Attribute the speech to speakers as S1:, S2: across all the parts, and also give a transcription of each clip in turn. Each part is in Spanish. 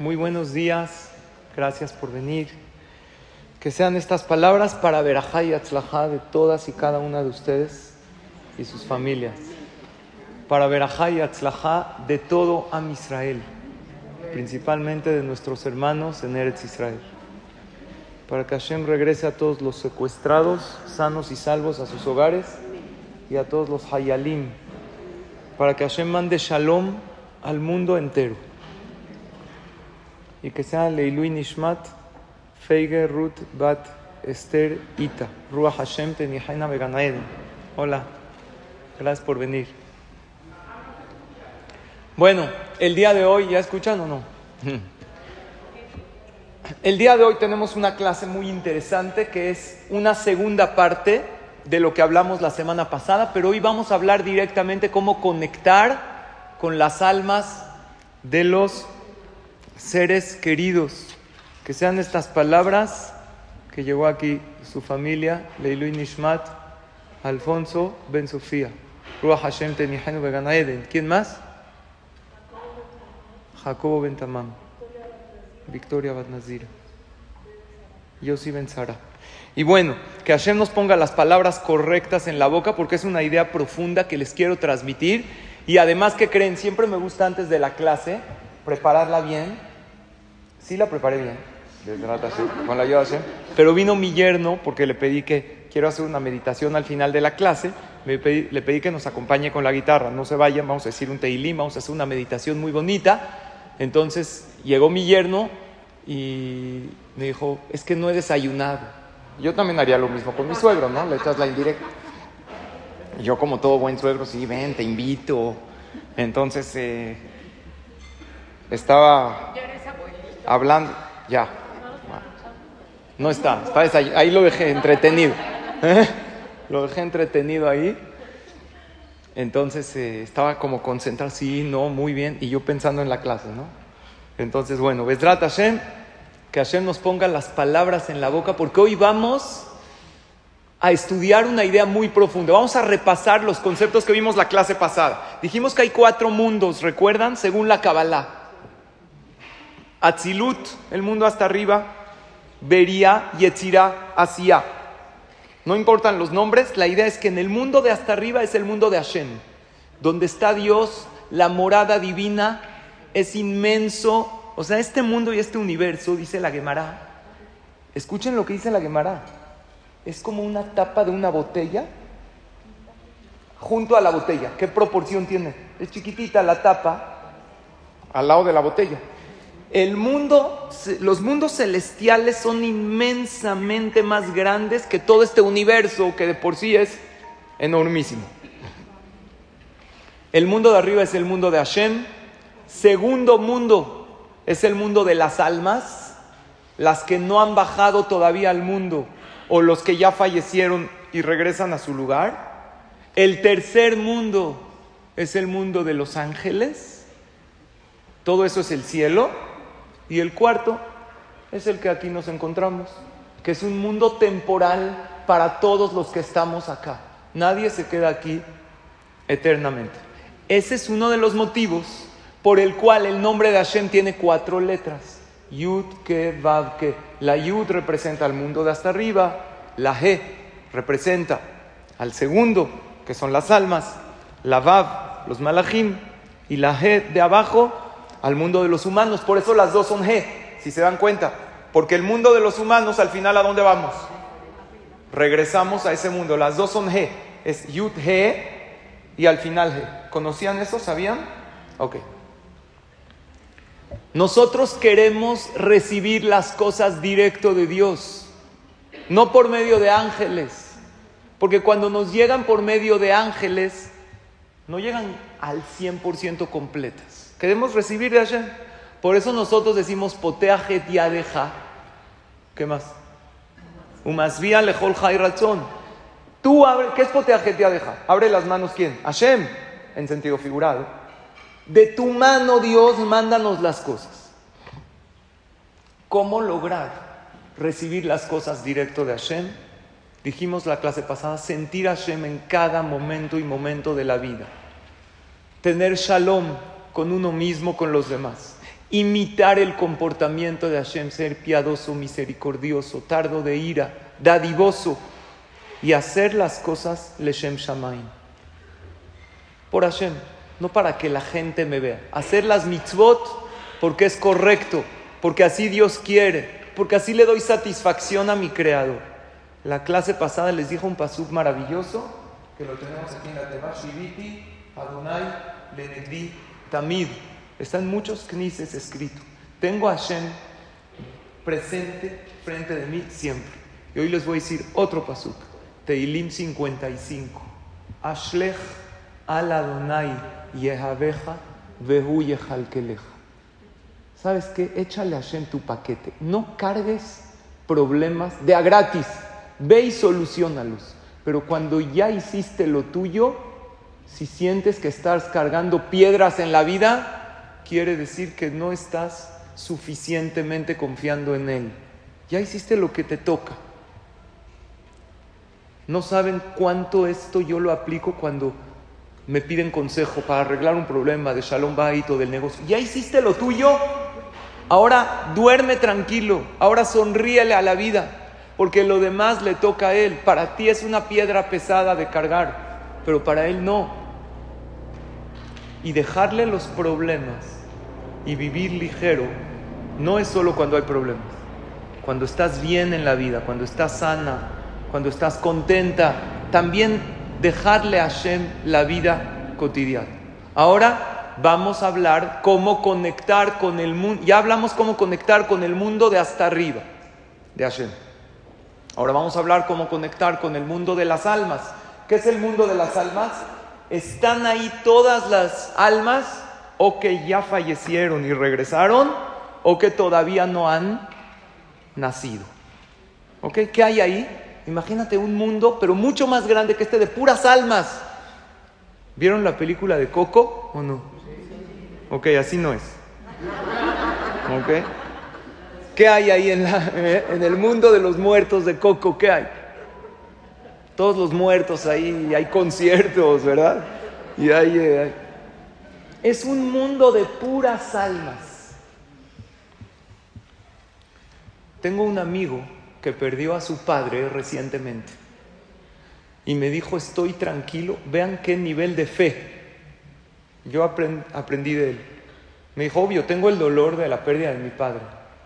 S1: Muy buenos días, gracias por venir. Que sean estas palabras para Berajá y Atzlajá de todas y cada una de ustedes y sus familias. Para Berajá y Atzlajá de todo Am Israel, principalmente de nuestros hermanos en Eretz Israel. Para que Hashem regrese a todos los secuestrados, sanos y salvos a sus hogares y a todos los Hayalim. Para que Hashem mande Shalom al mundo entero y que sea Leilui Nishmat, Feige Ruth Bat Esther Ita, Ruach Hashem Tenihaina Beganaeden. Hola, gracias por venir. Bueno, el día de hoy, ¿ya escuchan o no? El día de hoy tenemos una clase muy interesante que es una segunda parte de lo que hablamos la semana pasada, pero hoy vamos a hablar directamente cómo conectar con las almas de los seres queridos, que sean estas palabras que llegó aquí su familia, Leilu Nishmat, Alfonso Ben Sofía, Ruach Hashem Tenihenu Beganaeden. ¿Quién más? Jacobo Ben Tamam, Victoria Bat Nazira, Yossi Ben Sara. Y bueno, que Hashem nos ponga las palabras correctas en la boca porque es una idea profunda que les quiero transmitir. Y además, que creen? Siempre me gusta antes de la clase prepararla bien Sí la preparé bien, con la ayuda de Hashem. Pero vino mi yerno porque le pedí que quiero hacer una meditación al final de la clase. le pedí que nos acompañe con la guitarra. No se vayan, vamos a decir un teilim, vamos a hacer una meditación muy bonita. Entonces llegó mi yerno y me dijo, es que no he desayunado. Yo también haría lo mismo con mi suegro, ¿no? Le echas la indirecta. Yo como todo buen suegro, sí, ven, te invito. Entonces eh, estaba hablando, ya. No está, está ahí lo dejé entretenido. ¿eh? Lo dejé entretenido ahí. Entonces eh, estaba como concentrado, sí, no, muy bien. Y yo pensando en la clase, ¿no? Entonces, bueno, Besdrat Hashem, que Hashem nos ponga las palabras en la boca, porque hoy vamos a estudiar una idea muy profunda. Vamos a repasar los conceptos que vimos la clase pasada. Dijimos que hay cuatro mundos, ¿recuerdan? Según la Kabbalah. Atzilut, el mundo hasta arriba, Beria, Yetzira, Asia. No importan los nombres, la idea es que en el mundo de hasta arriba es el mundo de Hashem, donde está Dios, la morada divina, es inmenso. O sea, este mundo y este universo, dice la Gemara, escuchen lo que dice la Gemara, es como una tapa de una botella junto a la botella. ¿Qué proporción tiene? Es chiquitita la tapa al lado de la botella. El mundo, los mundos celestiales son inmensamente más grandes que todo este universo que de por sí es enormísimo. El mundo de arriba es el mundo de Hashem. Segundo mundo es el mundo de las almas, las que no han bajado todavía al mundo o los que ya fallecieron y regresan a su lugar. El tercer mundo es el mundo de los ángeles. Todo eso es el cielo. Y el cuarto es el que aquí nos encontramos, que es un mundo temporal para todos los que estamos acá. Nadie se queda aquí eternamente. Ese es uno de los motivos por el cual el nombre de Hashem tiene cuatro letras. Yud, Ke, Vav, Ke. La Yud representa al mundo de hasta arriba, la He representa al segundo, que son las almas, la Vav, los malachim, y la He de abajo al mundo de los humanos. Por eso las dos son G, si se dan cuenta. Porque el mundo de los humanos, al final, ¿a dónde vamos? Regresamos a ese mundo. Las dos son G. Es Yud G y al final G. ¿Conocían eso? ¿Sabían? Ok. Nosotros queremos recibir las cosas directo de Dios, no por medio de ángeles. Porque cuando nos llegan por medio de ángeles, no llegan al 100% completas. Queremos recibir de Hashem. Por eso nosotros decimos poteajet yadeja. ¿Qué más? Umasvia lejol. Tú abre, ¿qué es poteajet yadeja? Abre las manos quién? Hashem, en sentido figurado. De tu mano, Dios, mándanos las cosas. ¿Cómo lograr recibir las cosas directo de Hashem? Dijimos la clase pasada, sentir Hashem en cada momento y momento de la vida. Tener shalom con uno mismo, con los demás. imitar el comportamiento de Hashem, ser piadoso, misericordioso, tardo de ira, dadivoso y hacer las cosas leshem shamaim. Por Hashem, no para que la gente me vea. Hacer las mitzvot porque es correcto, porque así Dios quiere, porque así le doy satisfacción a mi creador. La clase pasada les dijo un pasuk maravilloso que lo tenemos aquí en la Shiviti, Adonai, Lenegdi, Tamid. Están muchos knises escritos. Tengo a Hashem presente frente de mí siempre. Y hoy les voy a decir otro pasuk. Teilim 55. Ashlech al Adonai Yehaveja Vehu Yehalkeleja. ¿Sabes qué? Échale a Hashem tu paquete. No cargues problemas de a gratis. Ve y solucionalos. Pero cuando ya hiciste lo tuyo, si sientes que estás cargando piedras en la vida, quiere decir que no estás suficientemente confiando en Él. Ya hiciste lo que te toca. No saben cuánto esto yo lo aplico cuando me piden consejo para arreglar un problema de Shalom Bait o del negocio. Ya hiciste lo tuyo, ahora duerme tranquilo, ahora sonríele a la vida porque lo demás le toca a Él. Para ti es una piedra pesada de cargar, pero para Él no. Y dejarle los problemas y vivir ligero no es solo cuando hay problemas. Cuando estás bien en la vida, cuando estás sana, cuando estás contenta, también dejarle a Hashem la vida cotidiana. Ahora vamos a hablar cómo conectar con el mundo. Ya hablamos cómo conectar con el mundo de hasta arriba, de Hashem. Ahora vamos a hablar cómo conectar con el mundo de las almas. ¿Qué es el mundo de las almas? Están ahí todas las almas o que ya fallecieron y regresaron o que todavía no han nacido. ¿Ok? ¿Qué hay ahí? Imagínate un mundo, pero mucho más grande que este, de puras almas. ¿Vieron la película de Coco o no? Ok, así no es. ¿Ok? ¿Qué hay ahí en, la, en el mundo de los muertos de Coco? ¿Qué hay? Todos los muertos ahí, hay conciertos, ¿verdad? Y hay, eh, es un mundo de puras almas. Tengo un amigo que perdió a su padre recientemente y me dijo, estoy tranquilo, vean qué nivel de fe. Yo aprendí de él. Me dijo, obvio, tengo el dolor de la pérdida de mi padre,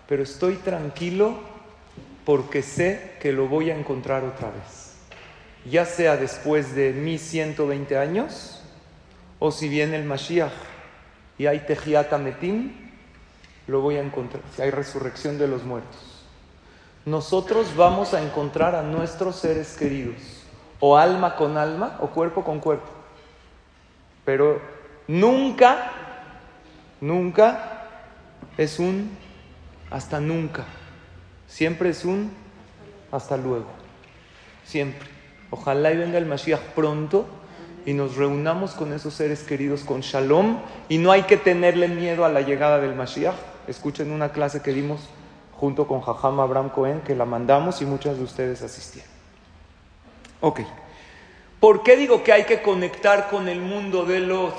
S1: pero estoy tranquilo porque sé que lo voy a encontrar otra vez. Ya sea después de mis 120 años o si viene el Mashiach y hay Tejiata Metim, lo voy a encontrar. Si hay resurrección de los muertos. Nosotros vamos a encontrar a nuestros seres queridos, o alma con alma, o cuerpo con cuerpo. Pero nunca, nunca es un hasta nunca. Siempre es un hasta luego. Siempre. Ojalá y venga el Mashiach pronto y nos reunamos con esos seres queridos con shalom y no hay que tenerle miedo a la llegada del Mashiach. Escuchen una clase que dimos junto con Jajam Abraham Cohen que la mandamos y muchas de ustedes asistieron. Ok. ¿Por qué digo que hay que conectar con el mundo de los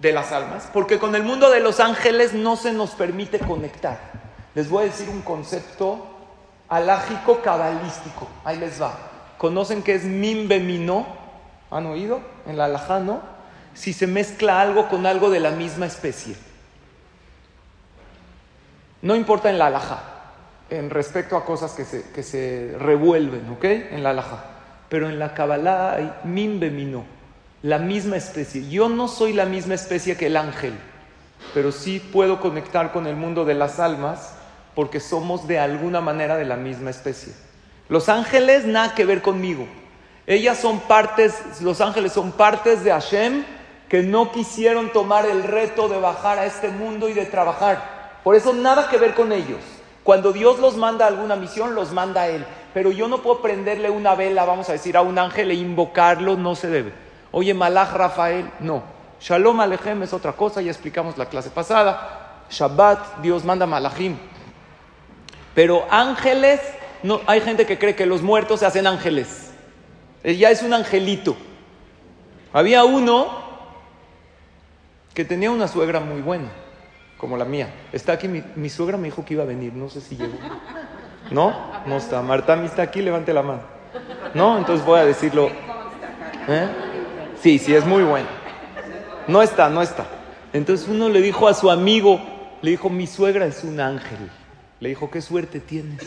S1: de las almas? Porque con el mundo de los ángeles no se nos permite conectar. Les voy a decir un concepto alágico cabalístico. Ahí les va. ¿Conocen qué es mimbe ¿Han oído? En la alajá, ¿no? Si se mezcla algo con algo de la misma especie. No importa en la alajá, en respecto a cosas que se, que se revuelven, ¿ok? En la alajá. Pero en la cabalá hay mimbe la misma especie. Yo no soy la misma especie que el ángel, pero sí puedo conectar con el mundo de las almas porque somos de alguna manera de la misma especie. Los ángeles nada que ver conmigo. Ellas son partes, los ángeles son partes de Hashem que no quisieron tomar el reto de bajar a este mundo y de trabajar. Por eso nada que ver con ellos. Cuando Dios los manda a alguna misión, los manda a Él. Pero yo no puedo prenderle una vela, vamos a decir, a un ángel e invocarlo, no se debe. Oye, Malach Rafael, no. Shalom Alejem es otra cosa, ya explicamos la clase pasada. Shabbat, Dios manda Malachim. Pero ángeles, no, hay gente que cree que los muertos se hacen ángeles. Ya es un angelito. Había uno que tenía una suegra muy buena. como la mía. Está aquí, mi, suegra me dijo que iba a venir, no sé si llegó. ¿No? No está. Marta está aquí, levante la mano. ¿No? Entonces voy a decirlo. ¿Eh? Sí, sí, es muy bueno. No está, no está. Entonces uno le dijo a su amigo, le dijo, mi suegra es un ángel. Le dijo, qué suerte tienes.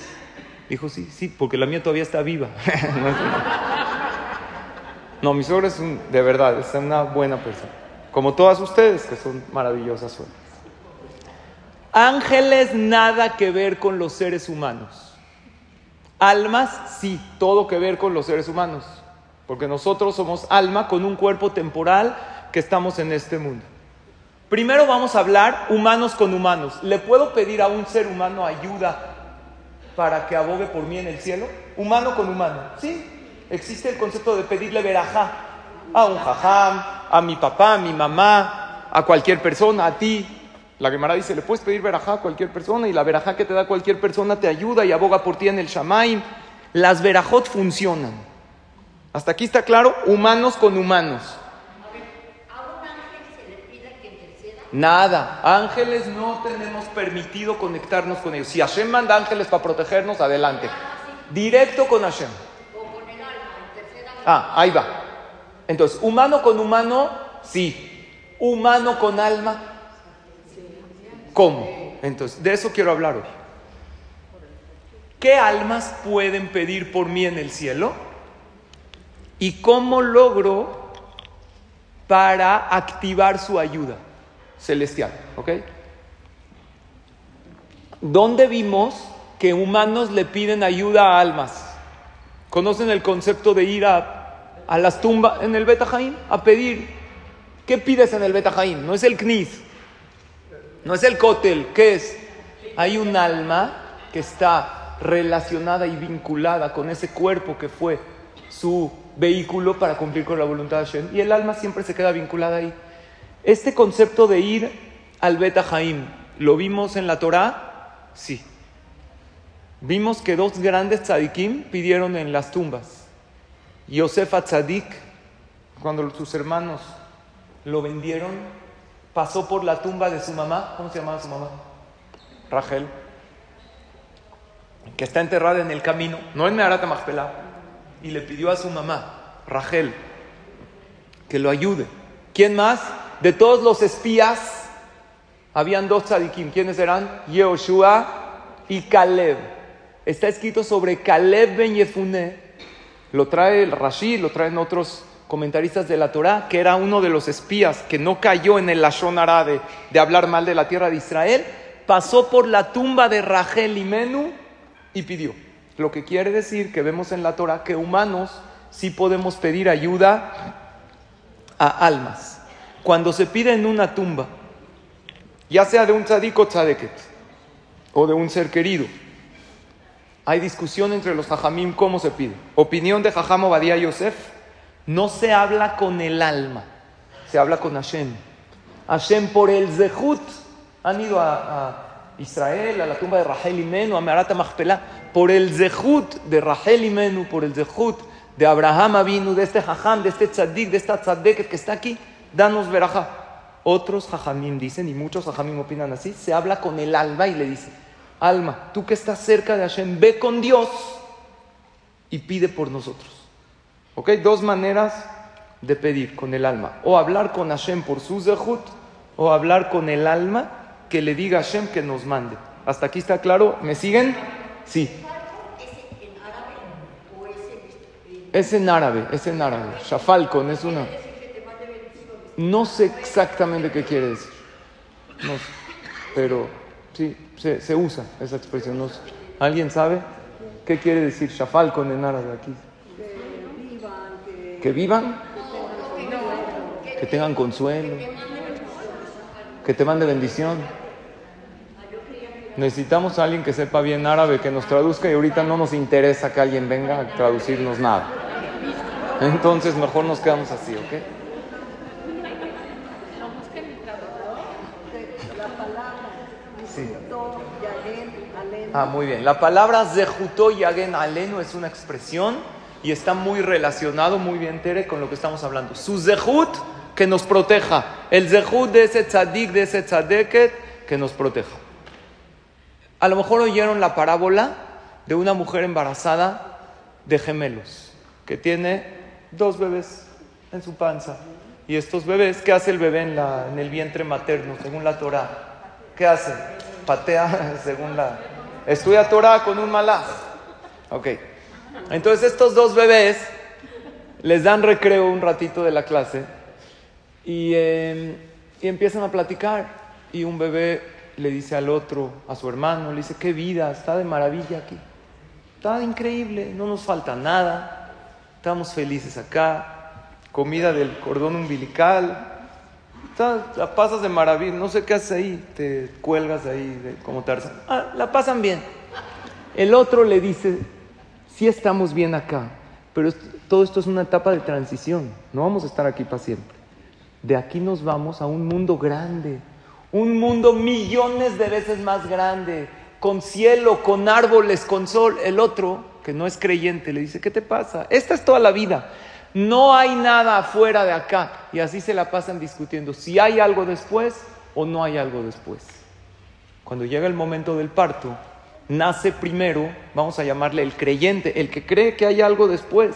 S1: Dijo, sí, sí, porque la mía todavía está viva. no, mi suegra es un, de verdad, es una buena persona. Como todas ustedes, que son maravillosas suegras. Ángeles nada que ver con los seres humanos. Almas sí, todo que ver con los seres humanos. Porque nosotros somos alma con un cuerpo temporal que estamos en este mundo. Primero vamos a hablar humanos con humanos. ¿Le puedo pedir a un ser humano ayuda para que abogue por mí en el cielo? Humano con humano. Sí, existe el concepto de pedirle verajá a un jajam, a mi papá, a mi mamá, a cualquier persona, a ti. La Gemara dice, le puedes pedir verajá a cualquier persona y la verajá que te da cualquier persona te ayuda y aboga por ti en el shamaim. Las verajot funcionan. Hasta aquí está claro, humanos con humanos. Nada. Ángeles no tenemos permitido conectarnos con ellos. Si Hashem manda ángeles para protegernos, adelante. Directo con Hashem. Ah, ahí va. Entonces, humano con humano, sí. Humano con alma, ¿cómo? Entonces, de eso quiero hablar hoy. ¿Qué almas pueden pedir por mí en el cielo? ¿Y cómo logro para activar su ayuda? Celestial. ¿Ok? ¿Dónde vimos que humanos le piden ayuda a almas? ¿Conocen el concepto de ir a, las tumbas en el Betajaín a pedir? ¿Qué pides en el Betajaín? No es el Knis, no es el Kotel, ¿qué es? Hay un alma que está relacionada y vinculada con ese cuerpo que fue su vehículo para cumplir con la voluntad de Hashem. Y el alma siempre se queda vinculada ahí. Este concepto de ir al Bet Jaim, ¿lo vimos en la Torá? Sí. Vimos que dos grandes tzadikim pidieron en las tumbas. Yosef Tzadik, cuando sus hermanos lo vendieron, pasó por la tumba de su mamá. ¿Cómo se llamaba su mamá? Rachel. Que está enterrada en el camino, no en Meharata Machpelah. Y le pidió a su mamá, Rachel, que lo ayude. ¿Quién más? De todos los espías, habían dos tzadikim. ¿Quiénes eran? Yehoshua y Caleb. Está escrito sobre Caleb ben Yefune. Lo trae el Rashi, lo traen otros comentaristas de la Torah, que era uno de los espías que no cayó en el Lashon de, de hablar mal de la tierra de Israel. Pasó por la tumba de Rachel y Menú y pidió. Lo que quiere decir que vemos en la Torah que humanos sí podemos pedir ayuda a almas. Cuando se pide en una tumba, ya sea de un tzadik o tzadeket, o de un ser querido, hay discusión entre los jajamim cómo se pide. Opinión de Jajam Obadiah Yosef, no se habla con el alma, se habla con Hashem. Hashem por el zehut, han ido a, Israel, a la tumba de Rahel y Menu, a Marata Machpelah, por el zehut de Rahel y Menu, por el zehut de Abraham Avinu, de este jajam, de este tzadik, de esta tzadeket que está aquí, danos verajá. Otros jajamim dicen, y muchos jajamim opinan así, se habla con el alma y le dice, alma, tú que estás cerca de Hashem, ve con Dios y pide por nosotros. ¿Ok? Dos maneras de pedir con el alma. O hablar con Hashem por su zehut, o hablar con el alma que le diga a Hashem que nos mande. ¿Hasta aquí está claro? ¿Me siguen? Sí. Es en árabe, es en árabe. Shafalcon es una. No sé exactamente qué quiere decir. No sé. Pero sí, se, usa esa expresión. ¿Alguien sabe qué quiere decir shafalcon en árabe aquí? Que vivan, que tengan consuelo, que te mande bendición. Necesitamos a alguien que sepa bien árabe, que nos traduzca y ahorita no nos interesa que alguien venga a traducirnos nada. Entonces mejor nos quedamos así, ¿ok? Ah, muy bien. La palabra Zehutó Yagen Alenu es una expresión y está muy relacionado, muy bien, Tere, con lo que estamos hablando. Su Zehut que nos proteja. El Zehut de ese tzadik, de ese tzadeket, que nos proteja. A lo mejor oyeron la parábola de una mujer embarazada de gemelos, que tiene dos bebés en su panza. Y estos bebés, ¿qué hace el bebé en, en el vientre materno, según la Torah? ¿Qué hace? Patea, según la... Estudia Torah con un malaj. Ok. Entonces estos dos bebés les dan recreo un ratito de la clase y, em, y empiezan a platicar. Y un bebé le dice al otro, a su hermano, le dice, qué vida, está de maravilla aquí. Está increíble, no nos falta nada. Estamos felices acá. Comida del cordón umbilical. La pasas de maravilla. No sé qué haces ahí. Te cuelgas ahí de, como Tarzán. Ah, la pasan bien. El otro le dice, sí estamos bien acá, pero todo esto es una etapa de transición. No vamos a estar aquí para. De aquí nos vamos a un mundo grande, un mundo millones de veces más grande, con cielo, con árboles, con sol. El otro, que no es creyente, le dice, ¿qué te pasa? Esta es toda la vida. No hay nada afuera de acá. Y así se la pasan discutiendo si hay algo después o no hay algo después. Cuando llega el momento del parto, nace primero, vamos a llamarle el creyente, el que cree que hay algo después.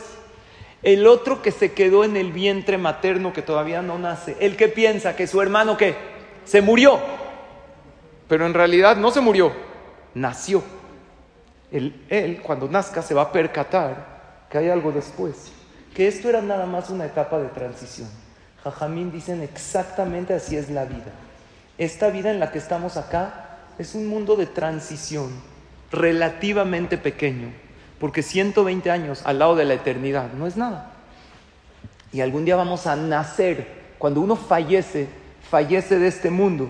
S1: El otro que se quedó en el vientre materno que todavía no nace. El que piensa que su hermano que se murió. Pero en realidad no se murió, nació. él cuando nazca se va a percatar que hay algo después. Que esto era nada más una etapa de transición. Jajamín dicen exactamente así es la vida. Esta vida en la que estamos acá es un mundo de transición relativamente pequeño, porque 120 años al lado de la eternidad no es nada. Y algún día vamos a nacer, cuando uno fallece, fallece de este mundo,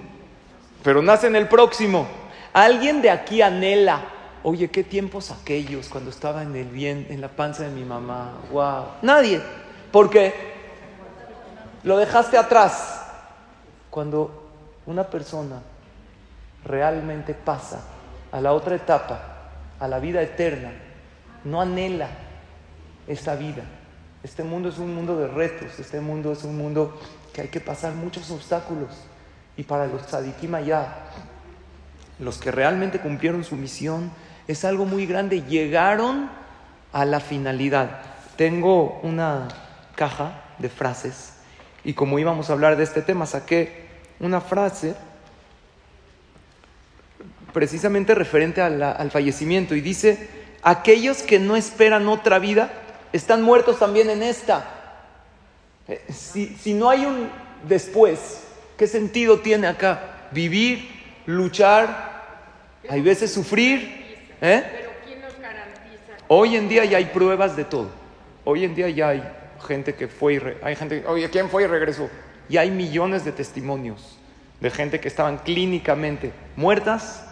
S1: pero nace en el próximo. Alguien de aquí anhela, oye, qué tiempos aquellos cuando estaba en el bien, en la panza de mi mamá. Wow, nadie, porque lo dejaste atrás. Cuando una persona realmente pasa a la otra etapa, a la vida eterna, no anhela esta vida. Este mundo es un mundo de retos, este mundo es un mundo que hay que pasar muchos obstáculos. Y para los tzadikim allá, los que realmente cumplieron su misión, es algo muy grande. Llegaron a la finalidad. Tengo una caja de frases y como íbamos a hablar de este tema, saqué una frase precisamente referente al fallecimiento y dice, aquellos que no esperan otra vida están muertos también en esta. Eh, si, no hay un después, ¿qué sentido tiene acá? Vivir, luchar, hay veces sufrir. ¿Eh? Hoy en día ya hay pruebas de todo. Hoy en día ya hay gente que fue y hay gente, oye, ¿quién fue y regresó? Y hay millones de testimonios de gente que estaban clínicamente muertas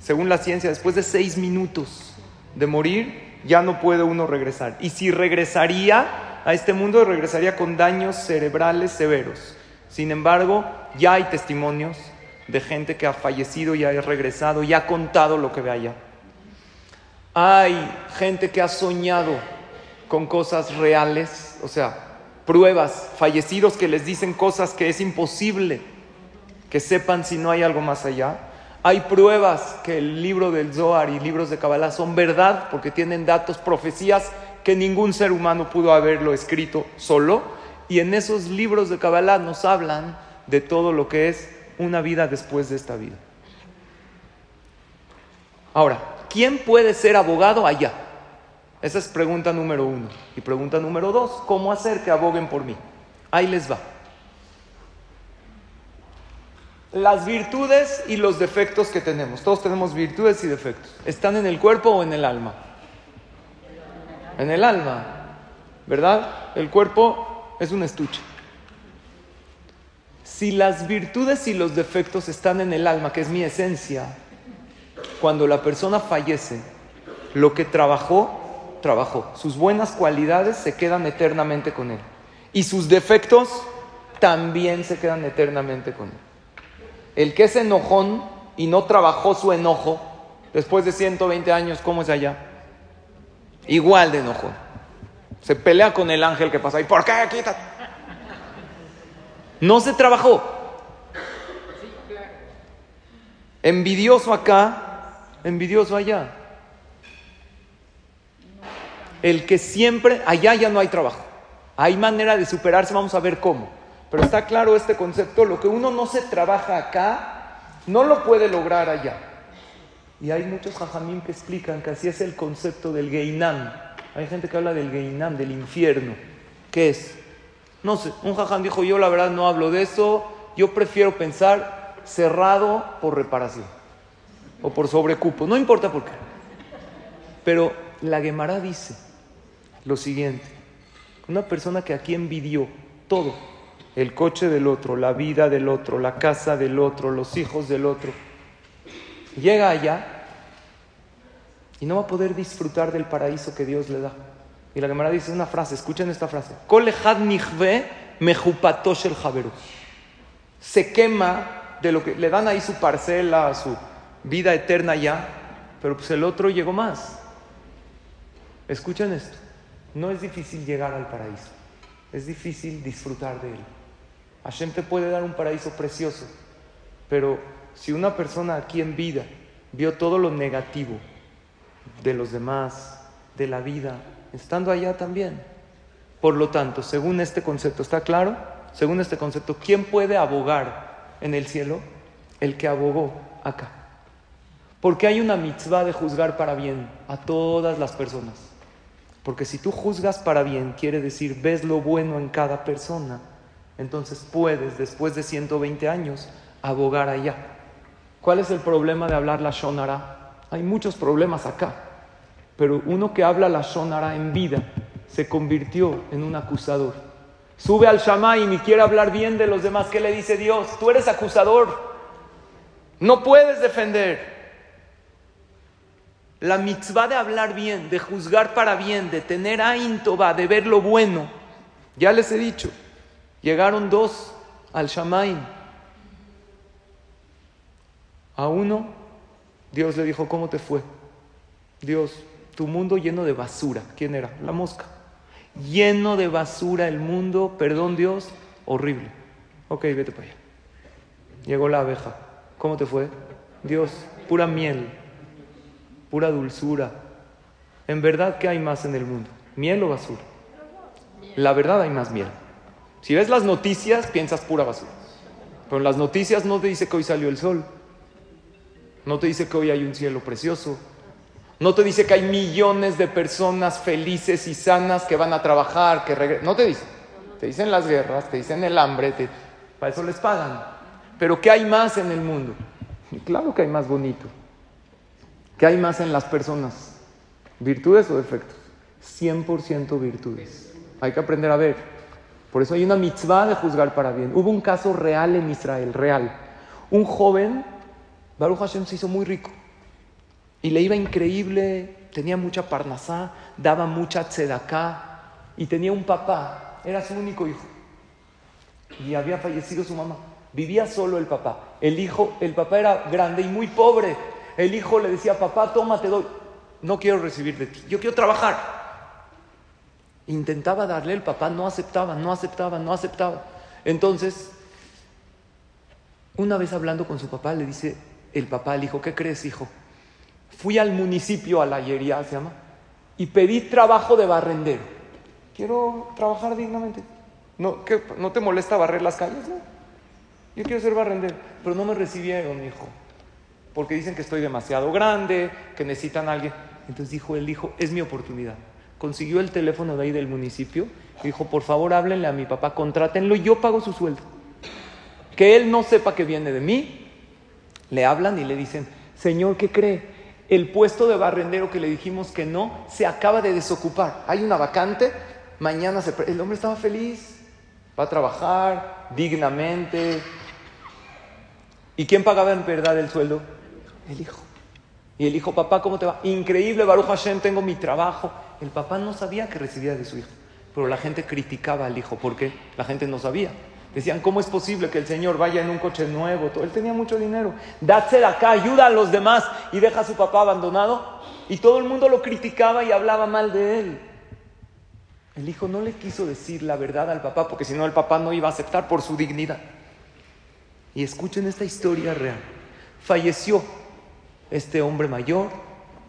S1: según la ciencia, después de seis minutos de morir, ya no puede uno regresar. Y si regresaría a este mundo, regresaría con daños cerebrales severos. Sin embargo, ya hay testimonios de gente que ha fallecido y ha regresado y ha contado lo que ve allá. Hay gente que ha soñado con cosas reales, o sea, pruebas, fallecidos que les dicen cosas que es imposible que sepan si no hay algo más allá. Hay pruebas que el libro del Zohar y libros de Kabbalah son verdad porque tienen datos, profecías que ningún ser humano pudo haberlo escrito solo. Y en esos libros de Kabbalah nos hablan de todo lo que es una vida después de esta vida. Ahora, ¿quién puede ser abogado allá? Esa es pregunta número uno. Y pregunta número dos, ¿cómo hacer que aboguen por mí? Ahí les va. Las virtudes y los defectos que tenemos. Todos tenemos virtudes y defectos. ¿Están en el cuerpo o en el alma? En el alma. ¿Verdad? El cuerpo es un estuche. Si las virtudes y los defectos están en el alma, que es mi esencia, cuando la persona fallece, lo que trabajó, trabajó. Sus buenas cualidades se quedan eternamente con él. Y sus defectos también se quedan eternamente con él. El que es enojón y no trabajó su enojo, después de 120 años, ¿cómo es allá? Igual de enojón. Se pelea con el ángel que pasa. ¿Y por qué? Quítate. No se trabajó. Envidioso acá, envidioso allá. El que siempre, allá ya no hay trabajo. Hay manera de superarse, vamos a ver cómo. Pero está claro este concepto, lo que uno no se trabaja acá, no lo puede lograr allá. Y hay muchos jajamín que explican que así es el concepto del Geinam. Hay gente que habla del Geinam, del infierno. ¿Qué es? No sé, un jajam dijo, yo la verdad no hablo de eso, yo prefiero pensar cerrado por reparación o por sobrecupo, no importa por qué. Pero la Gemara dice lo siguiente, una persona que aquí envidió todo, el coche del otro, la vida del otro, la casa del otro, los hijos del otro, llega allá y no va a poder disfrutar del paraíso que Dios le da. Y la Gemara dice una frase, escuchen esta frase. Se quema de lo que le dan ahí su parcela, su vida eterna ya, pero pues el otro llegó más. Escuchen esto. No es difícil llegar al paraíso, es difícil disfrutar de él. Hashem te puede dar un paraíso precioso, pero si una persona aquí en vida vio todo lo negativo de los demás, de la vida, estando allá también. Por lo tanto, según este concepto, ¿está claro? Según este concepto, ¿quién puede abogar en el cielo? El que abogó acá. Porque hay una mitzvah de juzgar para bien a todas las personas. Porque si tú juzgas para bien, quiere decir ves lo bueno en cada persona, entonces puedes, después de 120 años, abogar allá. ¿Cuál es el problema de hablar la Shonara? Hay muchos problemas acá. Pero uno que habla la Shonara en vida se convirtió en un acusador. Sube al Shammai y quiere hablar bien de los demás. ¿Qué le dice Dios? Tú eres acusador. No puedes defender. La mitzvah de hablar bien, de juzgar para bien, de tener aintoba, de ver lo bueno. Ya les he dicho, llegaron dos al Shammai. A uno, Dios le dijo, ¿cómo te fue? Dios, tu mundo lleno de basura. ¿Quién era? La mosca. Lleno de basura el mundo, perdón Dios, horrible. Ok, vete para allá. Llegó la abeja. ¿Cómo te fue? Dios, pura miel, pura dulzura. En verdad, ¿qué hay más en el mundo? ¿Miel o basura? La verdad hay más miel. Si ves las noticias, piensas pura basura. Pero en las noticias no te dice que hoy salió el sol. No te dice que hoy hay un cielo precioso. No te dice que hay millones de personas felices y sanas que van a trabajar, que No te dice. Te dicen las guerras, te dicen el hambre, para eso les pagan. Pero ¿qué hay más en el mundo? claro que hay más bonito. ¿Qué hay más en las personas? ¿Virtudes o defectos? 100% virtudes. Hay que aprender a ver. Por eso hay una mitzvah de juzgar para bien. Hubo un caso real en Israel, real. Un joven, Baruch Hashem se hizo muy rico. Y le iba increíble, tenía mucha parnasá, daba mucha tzedaká y tenía un papá, era su único hijo. Y había fallecido su mamá. Vivía solo el papá. El hijo, el papá era grande y muy pobre. El hijo le decía, papá, toma, te doy. No quiero recibir de ti, yo quiero trabajar. Intentaba darle, el papá no aceptaba, no aceptaba, no aceptaba. Entonces, una vez hablando con su papá, le dice el papá al hijo, ¿qué crees, hijo? fui al municipio, a la Yería se llama, y pedí trabajo de barrendero. Quiero trabajar dignamente. ¿No, ¿No te molesta barrer las calles? No. Yo quiero ser barrendero. Pero no me recibieron, hijo. Porque dicen que estoy demasiado grande, que necesitan alguien. Entonces dijo el hijo, es mi oportunidad. Consiguió el teléfono de ahí del municipio y dijo, por favor háblenle a mi papá, contrátenlo yo pago su sueldo. Que él no sepa que viene de mí. Le hablan y le dicen, Señor, ¿qué cree? el puesto de barrendero que le dijimos que no, se acaba de desocupar. Hay una vacante, mañana se... El hombre estaba feliz, va a trabajar dignamente. ¿Y quién pagaba en verdad el sueldo? El hijo. Y el hijo, papá, ¿cómo te va? Increíble, Baruch Hashem, tengo mi trabajo. El papá no sabía que recibía de su hijo, pero la gente criticaba al hijo. ¿Por qué? La gente no sabía. Decían, ¿cómo es posible que el Señor vaya en un coche nuevo? Él tenía mucho dinero. Date de acá, ayuda a los demás y deja a su papá abandonado. Y todo el mundo lo criticaba y hablaba mal de él. El hijo no le quiso decir la verdad al papá porque si no el papá no iba a aceptar por su dignidad. Y escuchen esta historia real. falleció este hombre mayor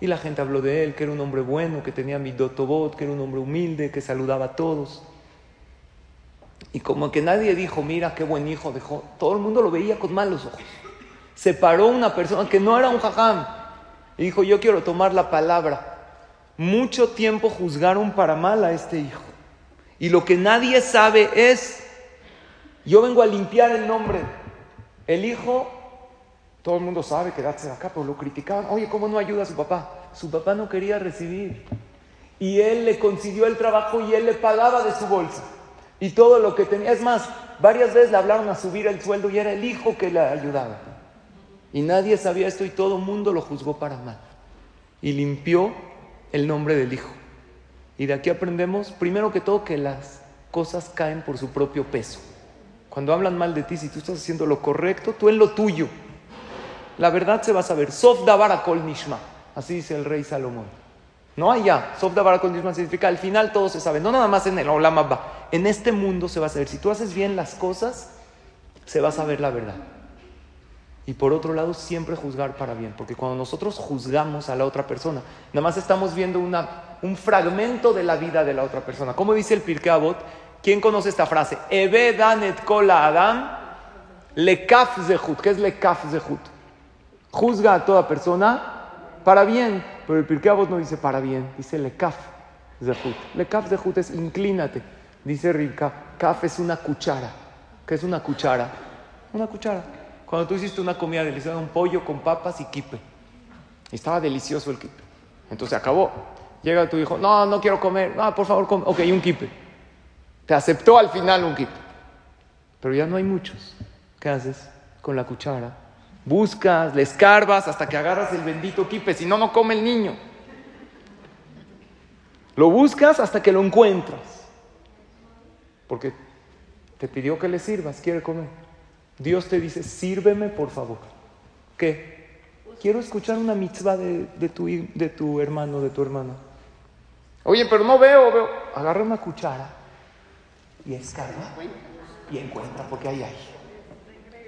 S1: y la gente habló de él, que era un hombre bueno, que tenía midotobot, que era un hombre humilde, que saludaba a todos. Y como que nadie dijo, mira qué buen hijo dejó, todo el mundo lo veía con malos ojos. Se paró una persona que no era un jajam y dijo, yo quiero tomar la palabra. Mucho tiempo juzgaron para mal a este hijo. Y lo que nadie sabe es, yo vengo a limpiar el nombre. El hijo, todo el mundo sabe que de acá, pero lo criticaban. Oye, ¿cómo no ayuda a su papá? Su papá no quería recibir. Y él le consiguió el trabajo y él le pagaba de su bolsa y todo lo que tenía. Es más, varias veces le hablaron a subir el sueldo y era el hijo que le ayudaba. Y nadie sabía esto y todo el mundo lo juzgó para mal. Y limpió el nombre del hijo. Y de aquí aprendemos, primero que todo, que las cosas caen por su propio peso. Cuando hablan mal de ti, si tú estás haciendo lo correcto, tú en lo tuyo. La verdad se va a saber. Sof kol nishma. Así dice el rey Salomón. No allá. Sof kol nishma significa al final todo se sabe. No nada más en el Olam va en este mundo se va a saber. Si tú haces bien las cosas, se va a saber la verdad. Y por otro lado, siempre juzgar para bien, porque cuando nosotros juzgamos a la otra persona, nada más estamos viendo un fragmento de la vida de la otra persona. ¿Cómo dice el Pirkei Avot? ¿Quién conoce esta frase? Ebe danet kola adam lekaf zehut. ¿Qué es lekaf zehut? Juzga a toda persona para bien, pero el Pirkei no dice para bien, dice lekaf zehut. Lekaf zehut es inclínate. Dice Rivka, café es una cuchara. ¿Qué es una cuchara? Una cuchara. Cuando tú hiciste una comida deliciosa, un pollo con papas y kipe. estaba delicioso el kipe. Entonces acabó. Llega tu hijo, no, no quiero comer. No, por favor, come. Ok, un kipe. Te aceptó al final un kipe. Pero ya no hay muchos. ¿Qué haces con la cuchara? Buscas, le escarbas hasta que agarras el bendito kipe. Si no, no come el niño. Lo buscas hasta que lo encuentras porque te pidió que le sirvas, quiere comer. Dios te dice, sírveme por favor. ¿Qué? Quiero escuchar una mitzvah de, tu, de tu hermano, de tu hermana. Oye, pero no veo, veo. Agarra una cuchara y escarba y encuentra, porque ahí hay.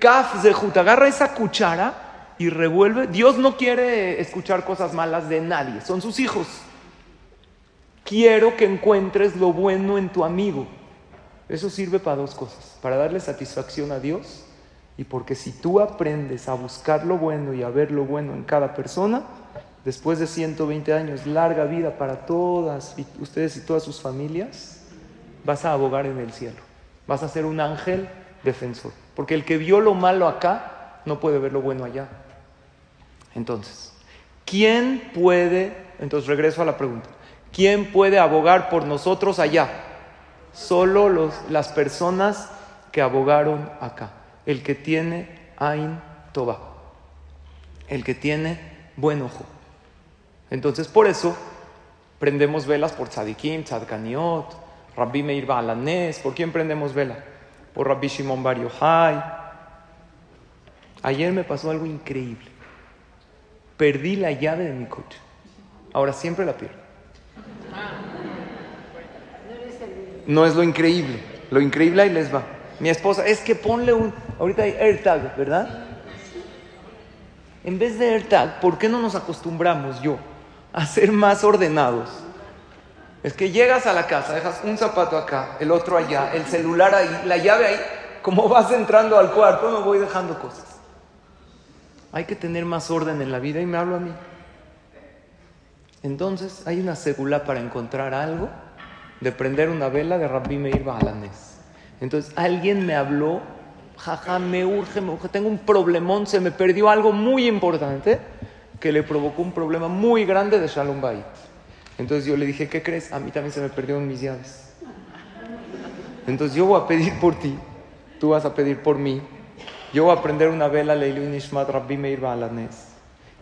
S1: Kaf Zehut, agarra esa cuchara y revuelve. Dios no quiere escuchar cosas malas de nadie, son sus hijos. Quiero que encuentres lo bueno en tu amigo. Eso sirve para dos cosas, para darle satisfacción a Dios y porque si tú aprendes a buscar lo bueno y a ver lo bueno en cada persona, después de 120 años, larga vida para todas ustedes y todas sus familias, vas a abogar en el cielo, vas a ser un ángel defensor, porque el que vio lo malo acá no puede ver lo bueno allá. Entonces, ¿quién puede, entonces regreso a la pregunta, ¿quién puede abogar por nosotros allá? Solo los, las personas que abogaron acá. El que tiene Ain Toba. El que tiene buen ojo. Entonces, por eso prendemos velas por Tzadikim, Tzadkaniot, Rabbi Meir Baalanés. ¿Por quién prendemos vela? Por Rabbi Shimon Bar Yochai. Ayer me pasó algo increíble. Perdí la llave de mi coche. Ahora siempre la pierdo. no es lo increíble. Lo increíble ahí les va. Mi esposa, es que ponle un. Ahorita hay AirTag, ¿verdad? En vez de AirTag, ¿por qué no nos acostumbramos yo a ser más ordenados? Es que llegas a la casa, dejas un zapato acá, el otro allá, el celular ahí, la llave ahí. Como vas entrando al cuarto, me voy dejando cosas. Hay que tener más orden en la vida y me hablo a mí. Entonces, hay una segula para encontrar algo de prender una vela de Rabbi Meir Bahalanés. Entonces alguien me habló, jaja, me urge, me urge, tengo un problemón, se me perdió algo muy importante que le provocó un problema muy grande de Shalom Bait. Entonces yo le dije, ¿qué crees? A mí también se me perdieron mis llaves. Entonces yo voy a pedir por ti, tú vas a pedir por mí. Yo voy a prender una vela Leilu Nishmat Rabbi Meir Bahalanés.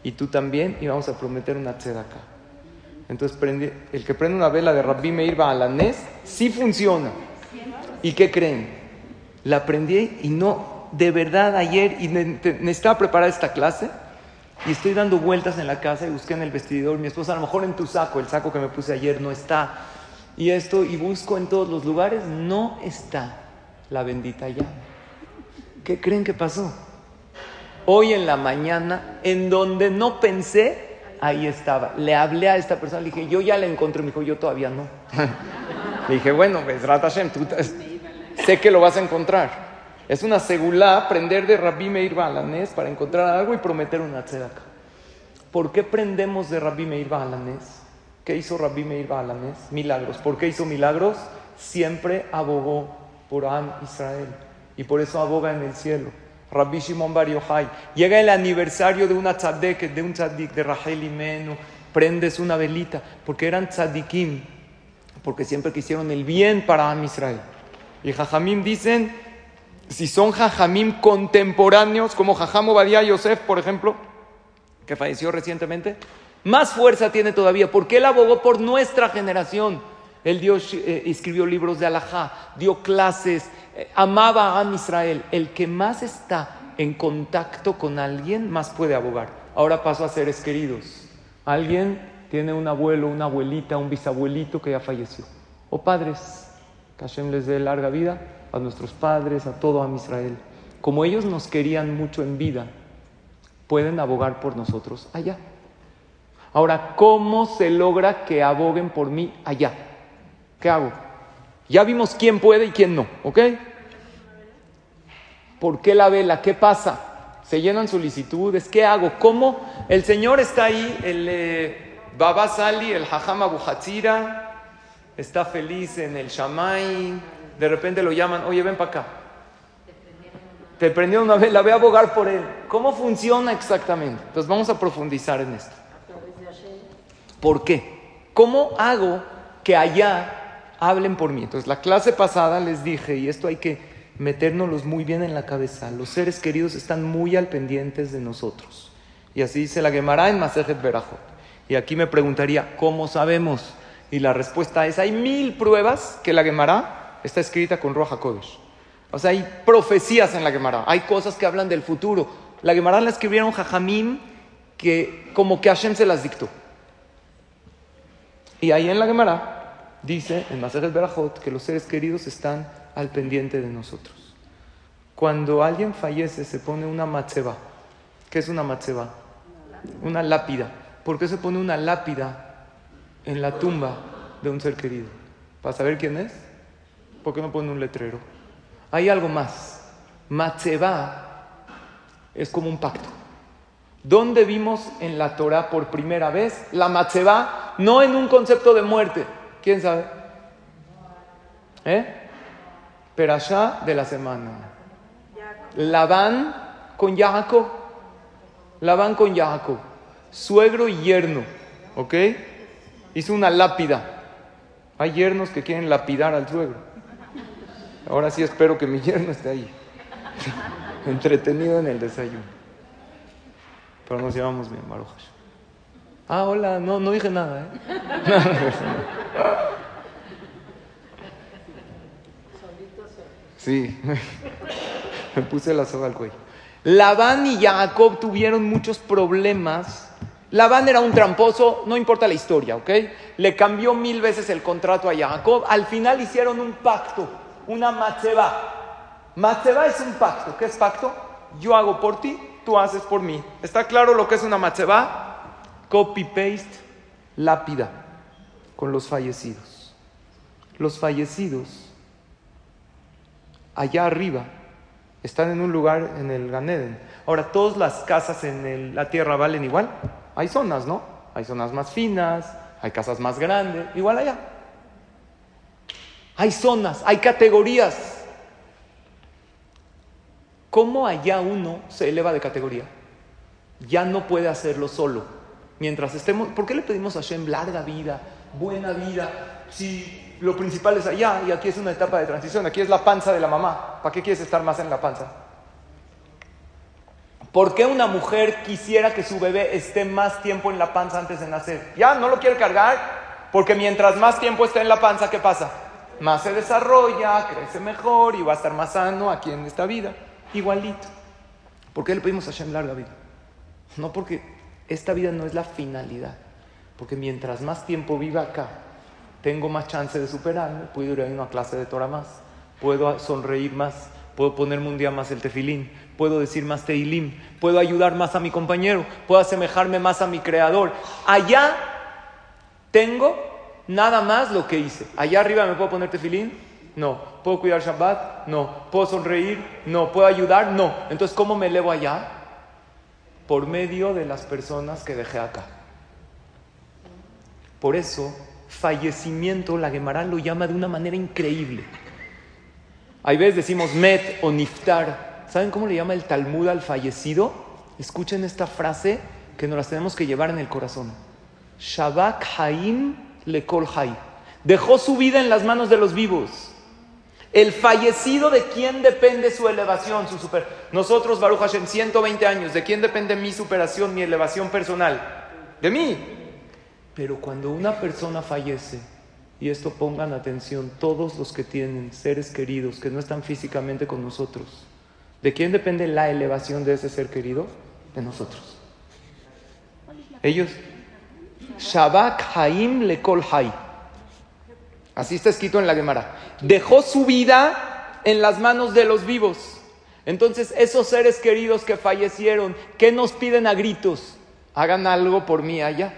S1: Y tú también, y vamos a prometer una tzedakah. Entonces el que prende una vela de Rabbi Meir Baalanés sí funciona. ¿Y qué creen? La prendí y no, de verdad ayer, y necesitaba preparar esta clase, y estoy dando vueltas en la casa y busqué en el vestidor, mi esposa, a lo mejor en tu saco, el saco que me puse ayer no está. Y esto, y busco en todos los lugares, no está la bendita llave. ¿Qué creen que pasó? Hoy en la mañana, en donde no pensé, ahí estaba. Le hablé a esta persona, le dije, yo ya la encontré. Me dijo, yo todavía no. le dije, bueno, pues Hashem, tú sé que lo vas a encontrar. Es una segulá aprender de Rabbi Meir Balanés para encontrar algo y prometer una tzedakah. ¿Por qué prendemos de Rabbi Meir Balanés? ¿Qué hizo Rabbi Meir Balanés? Milagros. ¿Por qué hizo milagros? Siempre abogó por Am Israel y por eso aboga en el cielo. Rabbi Shimon Bar Yochai. Llega el aniversario de una tzadek, de un tzadik, de Rahel Menu, prendes una velita, porque eran tzadikim, porque siempre quisieron el bien para Am Israel. Y Jajamim dicen, si son Jajamim contemporáneos, como Jajam Obadiah Yosef, por ejemplo, que falleció recientemente, más fuerza tiene todavía, porque él abogó por nuestra generación. Él dio, eh, escribió libros de alajá, dio clases, eh, amaba a Israel. El que más está en contacto con alguien, más puede abogar. Ahora paso a seres queridos. Alguien tiene un abuelo, una abuelita, un bisabuelito que ya falleció. O padres, que Hashem les dé larga vida a nuestros padres, a todo Am Israel. Como ellos nos querían mucho en vida, pueden abogar por nosotros allá. Ahora, ¿cómo se logra que aboguen por mí allá? ¿Qué hago? Ya vimos quién puede y quién no, ¿ok? ¿Por qué la vela? ¿Qué pasa? Se llenan solicitudes, ¿qué hago? ¿Cómo? El Señor está ahí, el eh, Sali, el Hajam Abu está feliz en el Shamay, de repente lo llaman, oye, ven para acá. Te prendió una vela, voy a abogar por él. ¿Cómo funciona exactamente? Entonces vamos a profundizar en esto. ¿Por qué? ¿Cómo hago que allá hablen por mí? Entonces, la clase pasada les dije, y esto hay que metérnoslos muy bien en la cabeza, los seres queridos están muy al pendientes de nosotros. Y así dice la Gemara en Masejet Berajot. Y aquí me preguntaría, ¿cómo sabemos? Y la respuesta es, hay mil pruebas que la Gemara está escrita con Roja Kodesh. O sea, hay profecías en la Gemara, hay cosas que hablan del futuro. La Gemara la escribieron Jajamim que como que Hashem se las dictó. Y ahí en la Gemara dice, en Masejet Berajot, que los seres queridos están al pendiente de nosotros. Cuando alguien fallece se pone una matzeba. ¿Qué es una matzeba? Una lápida. ¿Por qué se pone una lápida en la tumba de un ser querido? ¿Para saber quién es? ¿Por qué no pone un letrero? Hay algo más. Matzeba es como un pacto. ¿Dónde vimos en la Torah por primera vez la matzeba? No en un concepto de muerte. ¿Quién sabe? ¿Eh? Perashá de la semana. Labán con Jacob. Labán con Jacob. Suegro y yerno. ¿Ok? Hizo una lápida. Hay yernos que quieren lapidar al suegro. Ahora sí espero que mi yerno esté ahí. Entretenido en el desayuno pero nos llevamos bien, Marujas. Ah, hola, no, no dije nada, ¿eh? Sí, me puse la soga al cuello. Labán y Jacob tuvieron muchos problemas. Labán era un tramposo, no importa la historia, ¿ok? Le cambió mil veces el contrato a Jacob. Al final hicieron un pacto, una matzeba. Matzeba es un pacto. ¿Qué es pacto? Yo hago por ti, tú haces por mí. ¿Está claro lo que es una matzeba? Copy-paste, lápida, con los fallecidos. Los fallecidos, allá arriba, están en un lugar en el Ganeden. Ahora, ¿todas las casas en la tierra valen igual? Hay zonas, ¿no? Hay zonas más finas, hay casas más grandes, igual allá. Hay zonas, hay categorías. ¿Cómo allá uno se eleva de categoría? Ya no puede hacerlo solo. Mientras estemos, ¿por qué le pedimos a Hashem larga vida, buena vida? Si lo principal es allá y aquí es una etapa de transición, aquí es la panza de la mamá. ¿Para qué quieres estar más en la panza? ¿Por qué una mujer quisiera que su bebé esté más tiempo en la panza antes de nacer? Ya no lo quiere cargar, porque mientras más tiempo esté en la panza, ¿qué pasa? Más se desarrolla, crece mejor y va a estar más sano aquí en esta vida. Igualito. ¿Por qué le pedimos a Hashem larga vida? No porque esta vida no es la finalidad. Porque mientras más tiempo viva acá, tengo más chance de superarme, puedo ir a una clase de Torah más, puedo sonreír más, puedo ponerme un día más el tefilín, puedo decir más teilim, puedo ayudar más a mi compañero, puedo asemejarme más a mi creador. Allá tengo nada más lo que hice. Allá arriba me puedo poner tefilín, no. ¿Puedo cuidar Shabbat? No. ¿Puedo sonreír? No. ¿Puedo ayudar? No. Entonces, ¿cómo me elevo allá? Por medio de las personas que dejé acá. Por eso, fallecimiento, la Gemara lo llama de una manera increíble. Hay veces decimos met o niftar. ¿Saben cómo le llama el Talmud al fallecido? Escuchen esta frase que nos las tenemos que llevar en el corazón. Shabak Haim Lekol Hay. Dejó su vida en las manos de los vivos. El fallecido de quién depende su elevación, su super. Nosotros, Baruch Hashem, 120 años, ¿de quién depende mi superación, mi elevación personal? De mí. Pero cuando una persona fallece, y esto pongan atención, todos los que tienen seres queridos que no están físicamente con nosotros, ¿de quién depende la elevación de ese ser querido? De nosotros. Ellos. Shabak Haim Lekol Hay. Así está escrito en la Gemara. Dejó su vida en las manos de los vivos. Entonces, esos seres queridos que fallecieron, ¿qué nos piden a gritos? Hagan algo por mí allá.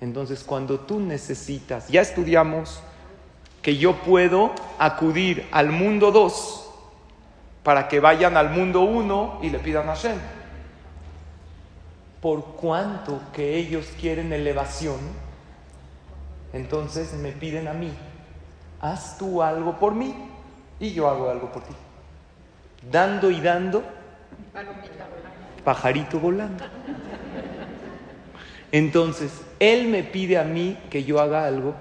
S1: Entonces, cuando tú necesitas, ya estudiamos que yo puedo acudir al mundo 2 para que vayan al mundo 1 y le pidan a Hashem. Por cuanto que ellos quieren elevación, entonces me piden a mí, haz tú algo por mí y yo hago algo por ti. Dando y dando, pajarito volando. Entonces, él me pide a mí que yo haga algo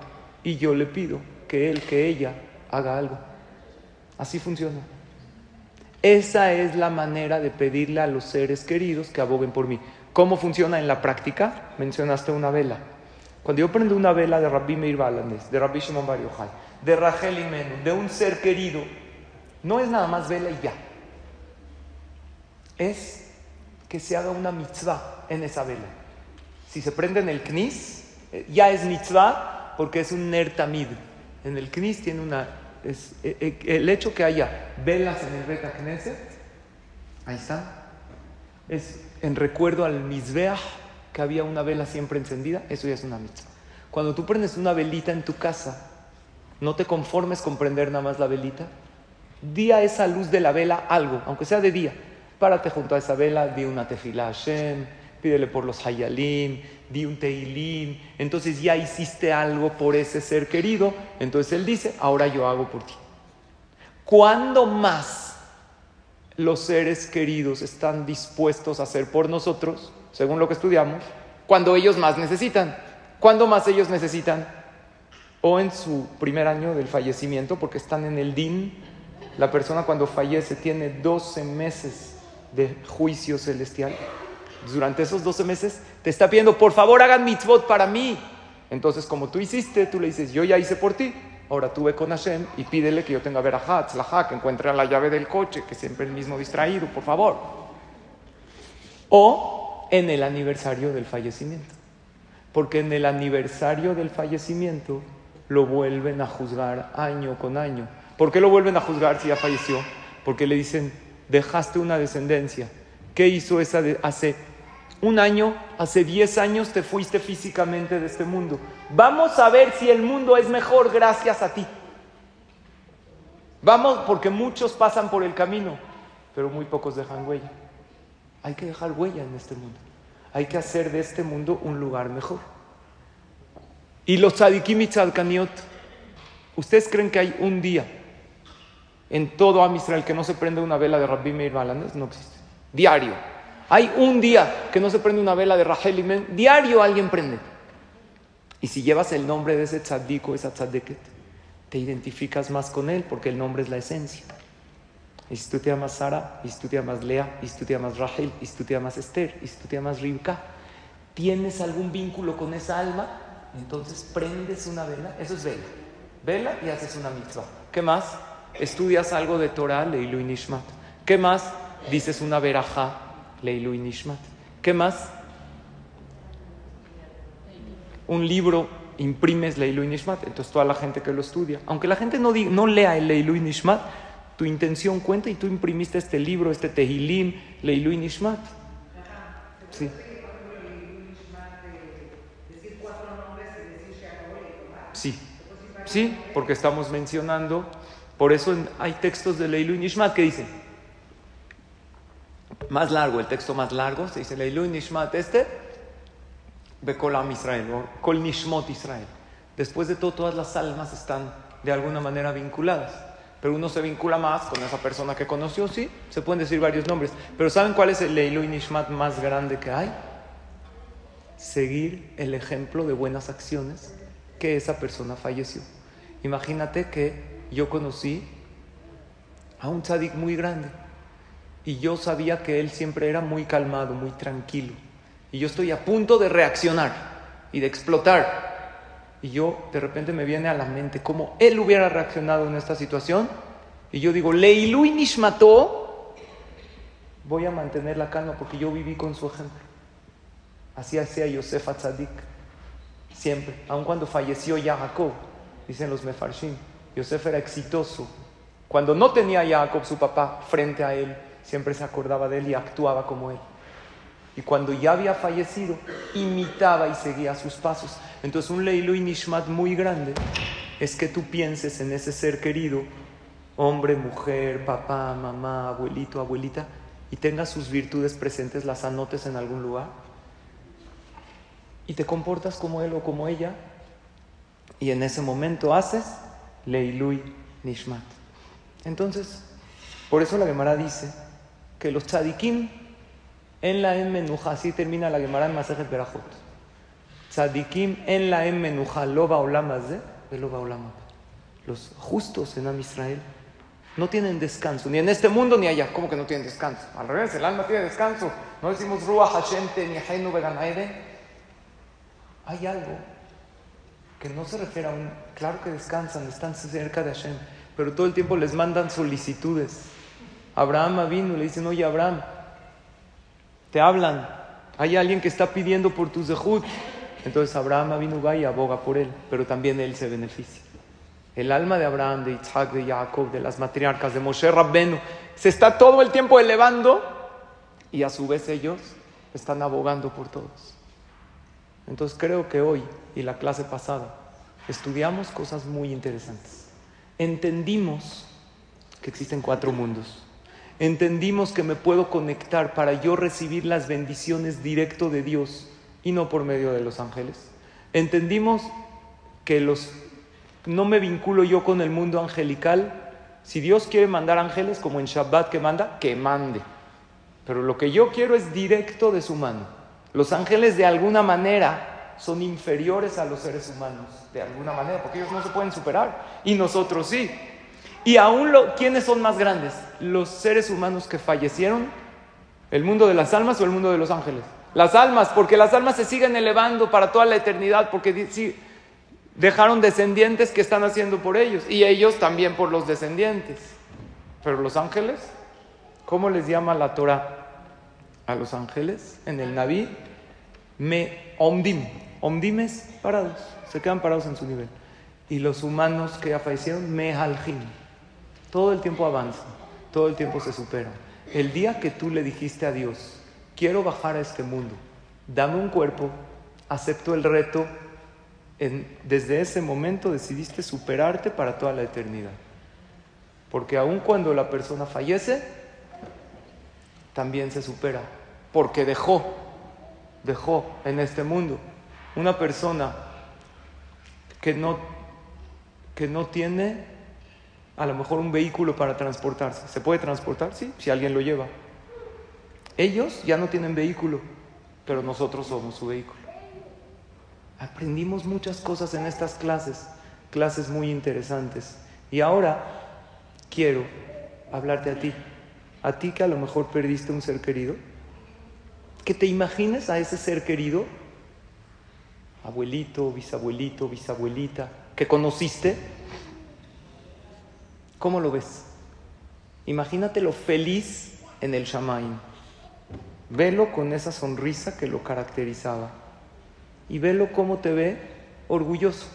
S1: y yo le pido que él, que ella haga algo. Así funciona. Esa es la manera de pedirle a los seres queridos que aboguen por mí. ¿Cómo funciona en la práctica? Mencionaste una vela. Cuando yo prendo una vela de Rabbi Meir de Rabbi Shimon Bar Yochai, de Rachel Imenu, de un ser querido, no es nada más vela y ya. Es que se haga una mitzvah en esa vela. Si se prende en el knis, eh, ya es mitzvah porque es un nertamid. En el knis tiene una... Es, eh, eh, el hecho que haya velas en el Beta Knesset, ahí está, es en recuerdo al mizbeach, que había una vela siempre encendida, eso ya es una mitzvah. Cuando tú prendes una velita en tu casa, no te conformes con prender nada más la velita. Di a esa luz de la vela algo, aunque sea de día. Párate junto a esa vela, di una tefila a Hashem, pídele por los hayalim, di un teilim, entonces ya hiciste algo por ese ser querido, entonces él dice, ahora yo hago por ti. ¿Cuándo más los seres queridos están dispuestos a hacer por nosotros, según lo que estudiamos? Cuando ellos más necesitan. ¿Cuándo más ellos necesitan? O en su primer año del fallecimiento, porque están en el DIN. La persona cuando fallece tiene 12 meses de juicio celestial durante esos 12 meses te está pidiendo, por favor hagan mitzvot para mí. Entonces, como tú hiciste, tú le dices, yo ya hice por ti. Ahora tú ve con Hashem y pídele que yo tenga verajat, la que encuentre la llave del coche, que siempre el mismo distraído, por favor. O en el aniversario del fallecimiento. Porque en el aniversario del fallecimiento lo vuelven a juzgar año con año. ¿Por qué lo vuelven a juzgar si ya falleció? Porque le dicen, dejaste una descendencia. ¿Qué hizo esa de hace un año, hace 10 años te fuiste físicamente de este mundo. Vamos a ver si el mundo es mejor gracias a ti. Vamos, porque muchos pasan por el camino, pero muy pocos dejan huella. Hay que dejar huella en este mundo. Hay que hacer de este mundo un lugar mejor. Y los tzadikim y tzadkaniot, ¿ustedes creen que hay un día en todo Am Israel que no se prende una vela de Rabbi Meir Balanes? No existe. Diario. Hay un día que no se prende una vela de Rachel y diario alguien prende. Y si llevas el nombre de ese tzaddik o esa tzaddiket, te identificas más con él porque el nombre es la esencia. Y si tú te llamas Sara, y si tú te llamas Lea, y si tú te llamas Rachel, y si tú te llamas Esther, y si tú te llamas Rivka, tienes algún vínculo con esa alma, entonces prendes una vela, eso es vela. Vela y haces una mitzvah. ¿Qué más? Estudias algo de Torah, Leilu y Nishmat. ¿Qué más? Dices una verajá Leilu y Nishmat. ¿Qué más? Un libro imprimes Leilu y Nishmat, entonces toda la gente que lo estudia, aunque la gente no, no lea el Leilu y Nishmat, Tu intención cuenta y tú imprimiste este libro, este Tehilim, Leilu Nishmat. Sí. Sí, sí, porque estamos mencionando, por eso hay textos de Leilu Nishmat que dicen, más largo, el texto más largo, se dice Leilu Nishmat este, Bekolam Israel, o Kol Nishmot Israel. Después de todo, todas las almas están de alguna manera vinculadas. Pero uno se vincula más con esa persona que conoció, sí, se pueden decir varios nombres. Pero ¿saben cuál es el Leilu Nishmat más grande que hay? Seguir el ejemplo de buenas acciones que esa persona falleció. Imagínate que yo conocí a un tzadik muy grande y yo sabía que él siempre era muy calmado, muy tranquilo. Y yo estoy a punto de reaccionar y de explotar. Y yo de repente me viene a la mente cómo él hubiera reaccionado en esta situación. Y yo digo, Leilu Nishmató, voy a mantener la calma porque yo viví con su ejemplo. Así hacía Yosef Tzadik siempre, aun cuando falleció ya Jacob, dicen los Mefarshim, Yosef era exitoso. Cuando no tenía a Jacob, su papá, frente a él, siempre se acordaba de él y actuaba como él. Y cuando ya había fallecido, imitaba y seguía sus pasos. Entonces un Leilu y Nishmat muy grande es que tú pienses en ese ser querido, hombre, mujer, papá, mamá, abuelito, abuelita, y tengas sus virtudes presentes, las anotes en algún lugar y te comportas como él o como ella y en ese momento haces Leilui Nishmat. Entonces, por eso la Gemara dice que los tzadikim en la en así termina la Gemara en Masejet Berajot. Tzadikim en la en de loba olama. Los justos en Am Israel no tienen descanso, ni en este mundo ni allá. ¿Cómo que no tienen descanso? Al revés, el alma tiene descanso. No decimos Ruach Hashem ni Hainu hay algo que no se refiere a un... Claro que descansan, están cerca de Hashem, pero todo el tiempo les mandan solicitudes. Abraham vino, le dicen, oye Abraham, te hablan, hay alguien que está pidiendo por tus zehut. Entonces Abraham vino va y aboga por él, pero también él se beneficia. El alma de Abraham, de Isaac, de Jacob, de las matriarcas, de Moshe Rabbenu, se está todo el tiempo elevando y a su vez ellos están abogando por todos. Entonces creo que hoy y la clase pasada estudiamos cosas muy interesantes. Entendimos que existen cuatro mundos. Entendimos que me puedo conectar para yo recibir las bendiciones directo de Dios y no por medio de los ángeles. Entendimos que los no me vinculo yo con el mundo angelical. Si Dios quiere mandar ángeles como en Shabbat que manda, que mande. Pero lo que yo quiero es directo de su mano. Los ángeles de alguna manera son inferiores a los seres humanos, de alguna manera, porque ellos no se pueden superar y nosotros sí. Y aún lo, ¿quiénes son más grandes? Los seres humanos que fallecieron, el mundo de las almas o el mundo de los ángeles. Las almas, porque las almas se siguen elevando para toda la eternidad, porque sí, dejaron descendientes que están haciendo por ellos y ellos también por los descendientes. Pero los ángeles, ¿cómo les llama la Torah? a los ángeles en el Naví, me omdim, omdimes parados, se quedan parados en su nivel. Y los humanos que ya fallecieron, me halgim, todo el tiempo avanzan, todo el tiempo se superan. El día que tú le dijiste a Dios, quiero bajar a este mundo, dame un cuerpo, acepto el reto, desde ese momento decidiste superarte para toda la eternidad. Porque aun cuando la persona fallece, también se supera, porque dejó, dejó en este mundo una persona que no, que no tiene a lo mejor un vehículo para transportarse. ¿Se puede transportar? Sí, si alguien lo lleva. Ellos ya no tienen vehículo, pero nosotros somos su vehículo. Aprendimos muchas cosas en estas clases, clases muy interesantes. Y ahora quiero hablarte a ti. A ti que a lo mejor perdiste un ser querido, que te imagines a ese ser querido, abuelito, bisabuelito, bisabuelita, que conociste, ¿cómo lo ves? Imagínate lo feliz en el Shamaim. Velo con esa sonrisa que lo caracterizaba. Y velo cómo te ve orgulloso.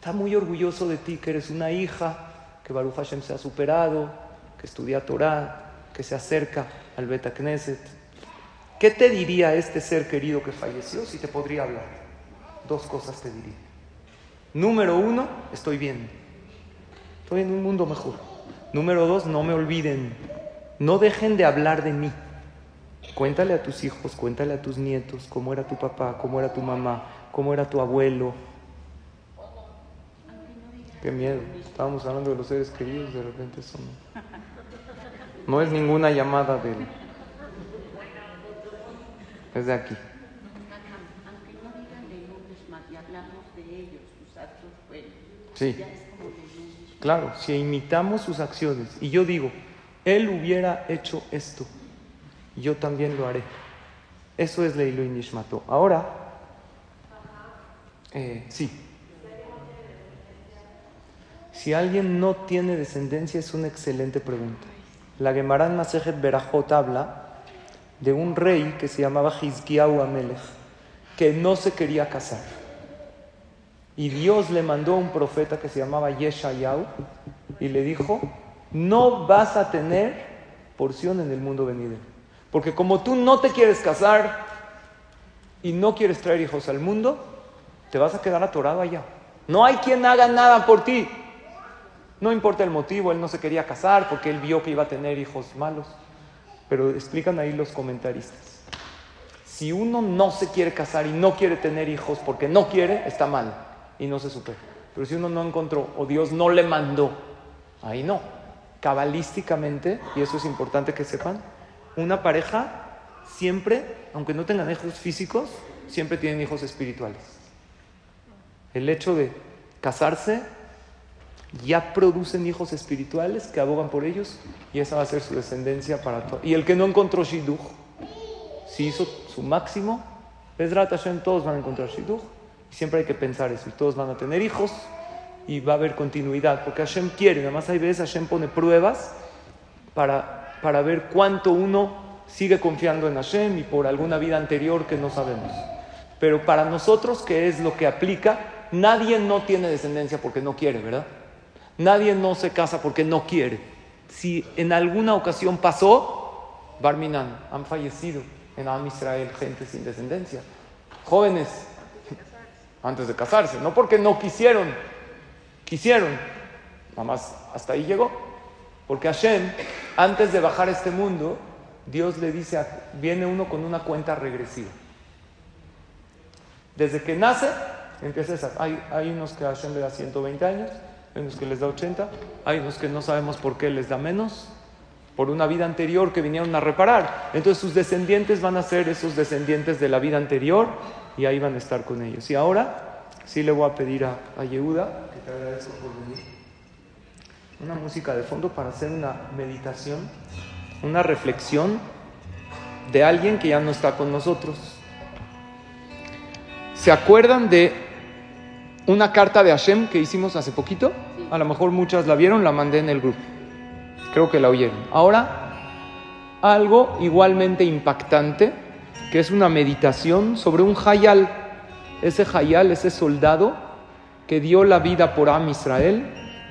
S1: Está muy orgulloso de ti, que eres una hija que Baruch Hashem se ha superado, que estudia Torah, que se acerca al Beta Knesset. ¿Qué te diría este ser querido que falleció si te podría hablar? Dos cosas te diría. Número uno, estoy bien. Estoy en un mundo mejor. Número dos, no me olviden. No dejen de hablar de mí. Cuéntale a tus hijos, cuéntale a tus nietos cómo era tu papá, cómo era tu mamá, cómo era tu abuelo. Qué miedo. Estábamos hablando de los seres queridos, de repente son. No es ninguna llamada de. Es de aquí. Sí. Claro, si imitamos sus acciones y yo digo, él hubiera hecho esto, yo también lo haré. Eso es Leilu Nishmato. Ahora, eh, sí. Si alguien no tiene descendencia, es una excelente pregunta. La Gemara en Masejet Berajot habla de un rey que se llamaba Hizkiyahu Amelech, que no se quería casar. Y Dios le mandó a un profeta que se llamaba Yeshayahu y le dijo, no vas a tener porción en el mundo venidero. Porque como tú no te quieres casar y no quieres traer hijos al mundo, te vas a quedar atorado allá. No hay quien haga nada por ti. No importa el motivo, él no se quería casar porque él vio que iba a tener hijos malos. Pero explican ahí los comentaristas. Si uno no se quiere casar y no quiere tener hijos porque no quiere, está mal y no se supera. Pero si uno no encontró o Dios no le mandó, ahí no. Cabalísticamente, y eso es importante que sepan, una pareja siempre, aunque no tengan hijos físicos, siempre tienen hijos espirituales. El hecho de casarse ya producen hijos espirituales que abogan por ellos y esa va a ser su descendencia para todo. Y el que no encontró Shidduch, si hizo su máximo, Hashem, todos van a encontrar Shidduch. Siempre hay que pensar eso. Y todos van a tener hijos y va a haber continuidad. Porque Hashem quiere, nada más hay veces Hashem pone pruebas para, para ver cuánto uno sigue confiando en Hashem y por alguna vida anterior que no sabemos. Pero para nosotros, que es lo que aplica, nadie no tiene descendencia porque no quiere, ¿verdad? Nadie no se casa porque no quiere. Si en alguna ocasión pasó, Barminan, han fallecido en Am Israel gente sin descendencia. Jóvenes, antes de casarse, no porque no quisieron, quisieron, nada más hasta ahí llegó. Porque Hashem, antes de bajar a este mundo, Dios le dice, viene uno con una cuenta regresiva. Desde que nace, empieza esa. Hay, hay unos que Hashem le da 120 años, hay unos que les da 80, hay unos que no sabemos por qué les da menos, por una vida anterior que vinieron a reparar. Entonces sus descendientes van a ser esos descendientes de la vida anterior y ahí van a estar con ellos. Y ahora sí le voy a pedir a, a Yehuda, que te agradezco por venir, una música de fondo para hacer una meditación, una reflexión de alguien que ya no está con nosotros. ¿Se acuerdan de una carta de Hashem que hicimos hace poquito? A lo mejor muchas la vieron, la mandé en el grupo. Creo que la oyeron. Ahora, algo igualmente impactante, que es una meditación sobre un Hayal. Ese Hayal, ese soldado que dio la vida por Am Israel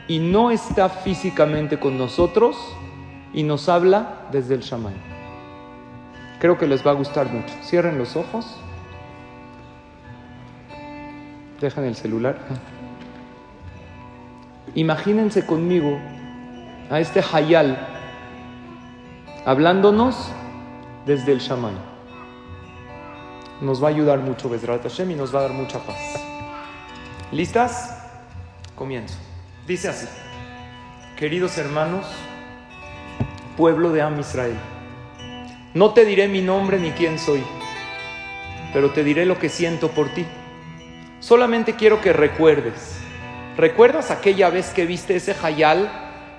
S1: y no está físicamente con nosotros y nos habla desde el Shaman. Creo que les va a gustar mucho. Cierren los ojos. Dejan el celular. Imagínense conmigo a este Hayal hablándonos desde el Shaman. Nos va a ayudar mucho Bezrat Hashem y nos va a dar mucha paz. ¿Listas? Comienzo. Dice así: Queridos hermanos, pueblo de Am Israel, no te diré mi nombre ni quién soy, pero te diré lo que siento por ti. Solamente quiero que recuerdes. ¿Recuerdas aquella vez que viste ese Hayal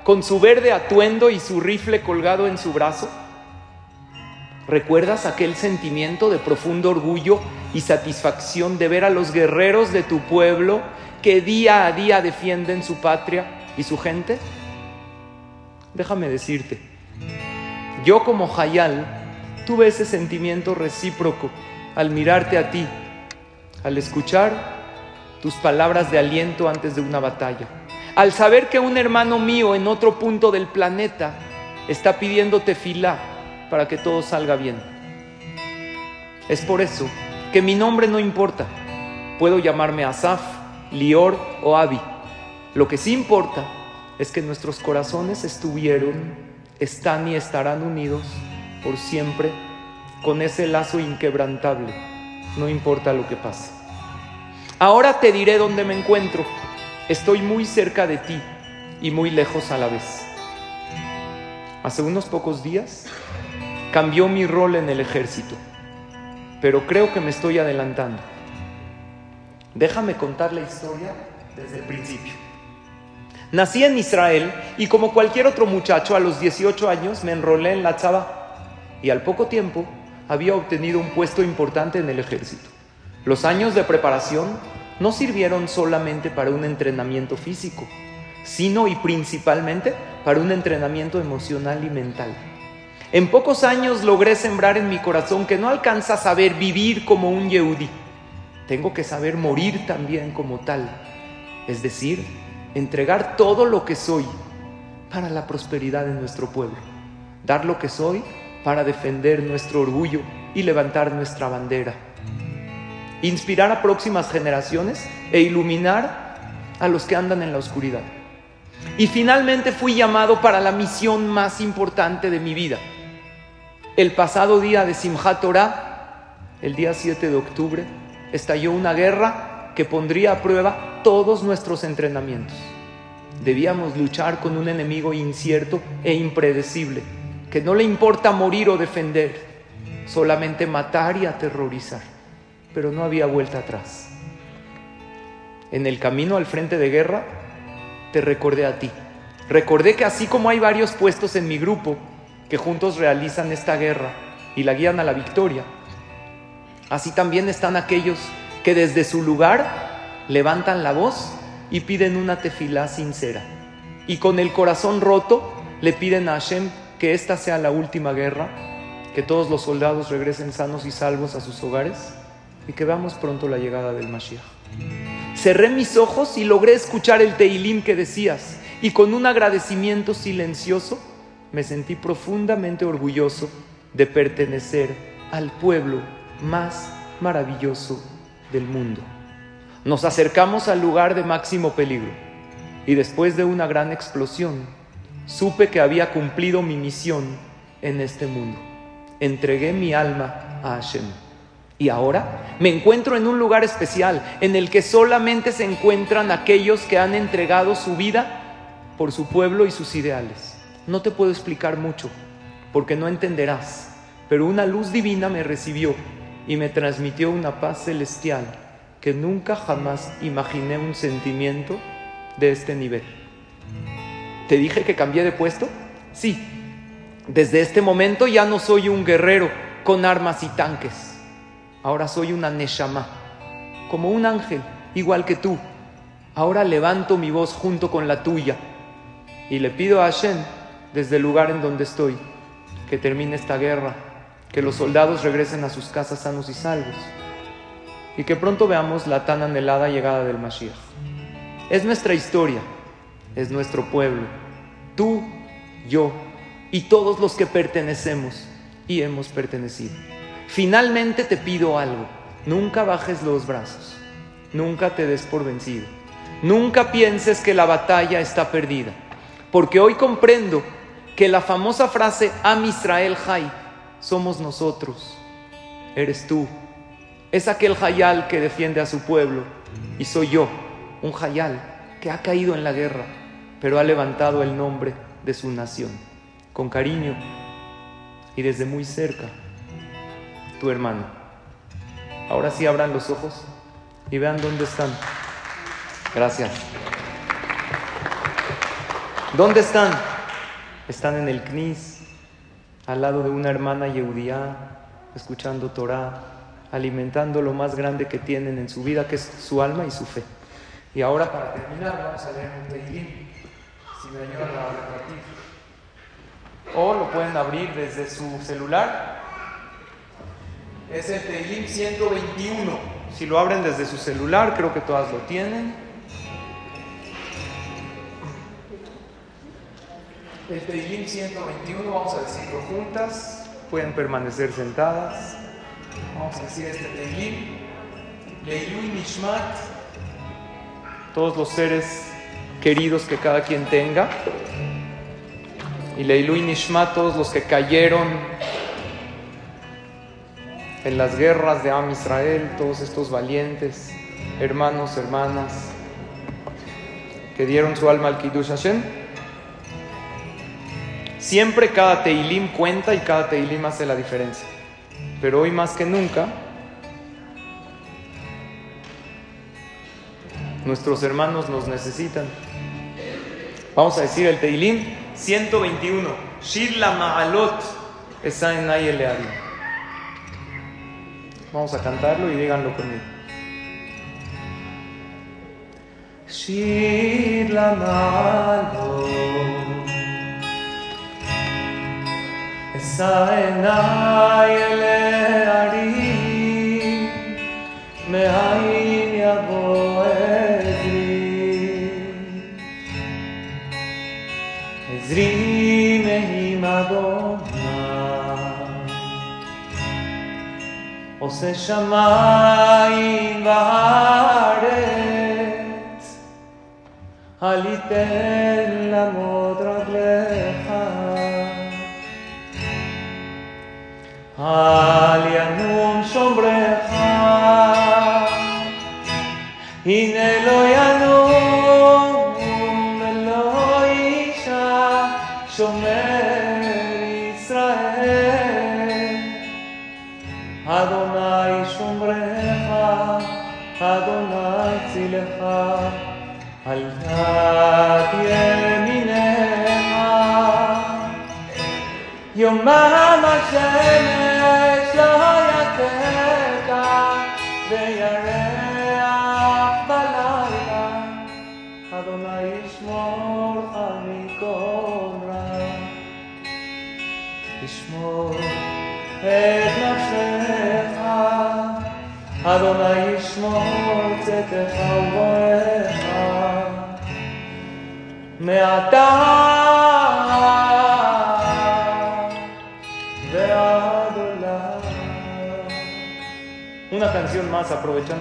S1: con su verde atuendo y su rifle colgado en su brazo? ¿Recuerdas aquel sentimiento de profundo orgullo y satisfacción de ver a los guerreros de tu pueblo que día a día defienden su patria y su gente? Déjame decirte, yo como Hayal tuve ese sentimiento recíproco al mirarte a ti, al escuchar tus palabras de aliento antes de una batalla, Al saber que un hermano mío en otro punto del planeta está pidiéndote fila para que todo salga bien. Es por eso que mi nombre no importa. Puedo llamarme Asaf, Lior o Abi. Lo que sí importa es que nuestros corazones estuvieron, están y estarán unidos por siempre con ese lazo inquebrantable, no importa lo que pase. Ahora te diré dónde me encuentro. Estoy muy cerca de ti y muy lejos a la vez. Hace unos pocos días cambió mi rol en el ejército, pero creo que me estoy adelantando. Déjame contar la historia desde el principio. Nací en Israel y como cualquier otro muchacho a los 18 años me enrolé en la chava y al poco tiempo había obtenido un puesto importante en el ejército. Los años de preparación no sirvieron solamente para un entrenamiento físico, sino y principalmente para un entrenamiento emocional y mental. En pocos años logré sembrar en mi corazón que no alcanza a saber vivir como un Yehudi. Tengo que saber morir también como tal. Es decir, entregar todo lo que soy para la prosperidad de nuestro pueblo. Dar lo que soy para defender nuestro orgullo y levantar nuestra bandera. Inspirar a próximas generaciones e iluminar a los que andan en la oscuridad. Y finalmente fui llamado para la misión más importante de mi vida. El pasado día de Simchat Torah, el día 7 de octubre, estalló una guerra que pondría a prueba todos nuestros entrenamientos. Debíamos luchar con un enemigo incierto e impredecible que no le importa morir o defender, solamente matar y aterrorizar. Pero no había vuelta atrás. En el camino al frente de guerra, te recordé a ti. Recordé que así como hay varios puestos en mi grupo que juntos realizan esta guerra y la guían a la victoria, así también están aquellos que desde su lugar levantan la voz y piden una tefilá sincera. Y con el corazón roto le piden a Hashem que esta sea la última guerra, que todos los soldados regresen sanos y salvos a sus hogares y que veamos pronto la llegada del Mashiach. Cerré mis ojos y logré escuchar el Teilim que decías y con un agradecimiento silencioso me sentí profundamente orgulloso de pertenecer al pueblo más maravilloso del mundo. Nos acercamos al lugar de máximo peligro y después de una gran explosión, supe que había cumplido mi misión en este mundo. Entregué mi alma a Hashem. Y ahora me encuentro en un lugar especial en el que solamente se encuentran aquellos que han entregado su vida por su pueblo y sus ideales. No te puedo explicar mucho porque no entenderás, pero una luz divina me recibió y me transmitió una paz celestial que nunca jamás imaginé un sentimiento de este nivel. ¿Te dije que cambié de puesto? Sí. Desde este momento ya no soy un guerrero con armas y tanques. Ahora soy una Neshama, como un ángel, igual que tú. Ahora levanto mi voz junto con la tuya y le pido a Hashem, desde el lugar en donde estoy, que termine esta guerra, que los soldados regresen a sus casas sanos y salvos y que pronto veamos la tan anhelada llegada del Mashiach. Es nuestra historia, es nuestro pueblo tú, yo y todos los que pertenecemos y hemos pertenecido. Finalmente te pido algo, nunca bajes los brazos, nunca te des por vencido, nunca pienses que la batalla está perdida, porque hoy comprendo que la famosa frase Am Israel Hay somos nosotros, eres tú, es aquel Hayal que defiende a su pueblo y soy yo, un Hayal que ha caído en la guerra pero ha levantado el nombre de su nación, con cariño y desde muy cerca, tu hermano. Ahora sí abran los ojos y vean dónde están. Gracias. ¿Dónde están? Están en el CNIS, al lado de una hermana Yehudía, escuchando Torah, alimentando lo más grande que tienen en su vida, que es su alma y su fe. Y ahora para terminar vamos a leer un Teilim si me ayudan a repartir. O lo pueden abrir desde su celular. Es el Teilim 121. Si lo abren desde su celular, creo que todas lo tienen. El Teilim 121, vamos a decirlo juntas, pueden permanecer sentadas. Vamos a decir este Teilim, Leilui Nishmat, todos los seres queridos que cada quien tenga, y Leilui Nishmat, todos los que cayeron en las guerras de Am Israel, todos estos valientes hermanos, hermanas, que dieron su alma al Kiddush Hashem. Siempre cada Teilim cuenta y cada Teilim hace la diferencia. Pero hoy más que nunca, nuestros hermanos nos necesitan. Vamos a decir el Teilim 121. Shir la Ma'alot. Vamos a cantarlo y díganlo conmigo. Shir la Ma'alot אשא עיניי אל הערים, מאין יבוא עזרי. עזרי מעם אדוני, עושה שמיים וארץ, אל יתן למות רגלך. ali annuncio ombre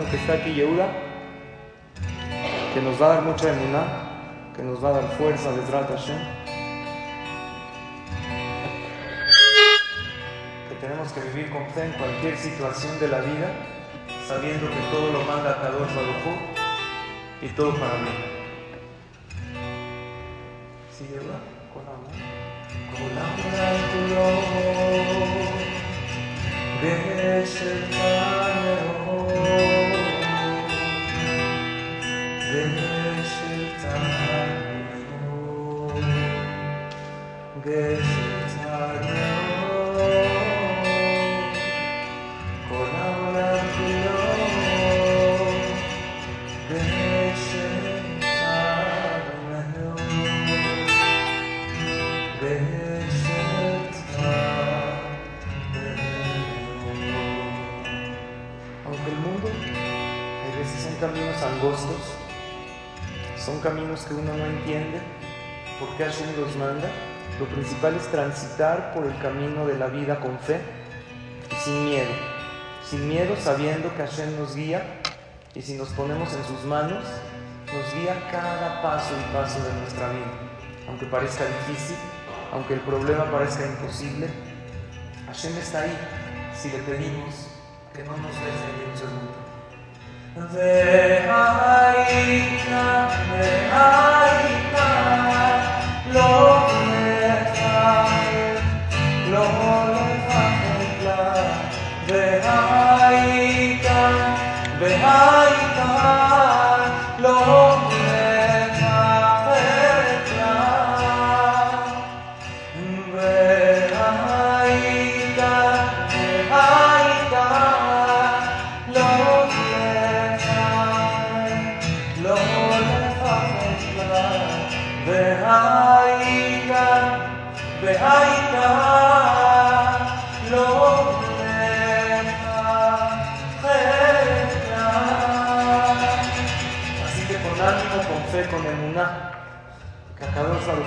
S1: que está aquí Yehuda, que nos va a dar mucha emuná, que nos va a dar fuerza de Hashem. Que tenemos que vivir con fe en cualquier situación de la vida, sabiendo que todo lo manda Kadosh Baruj Hu y todo para mí. ¿Sí, Yehuda? Con amor. Con amor Aunque el mundo a veces son caminos angostos, son caminos que uno no entiende, por qué Hashem los manda, lo principal es transitar por el camino de la vida con fe y sin miedo. Sin miedo sabiendo que Hashem nos guía y si nos ponemos en sus manos, nos guía cada paso y paso de nuestra vida. Aunque parezca difícil, aunque el problema parezca imposible, Hashem está ahí si le pedimos que no nos dejen ni un segundo. Deja.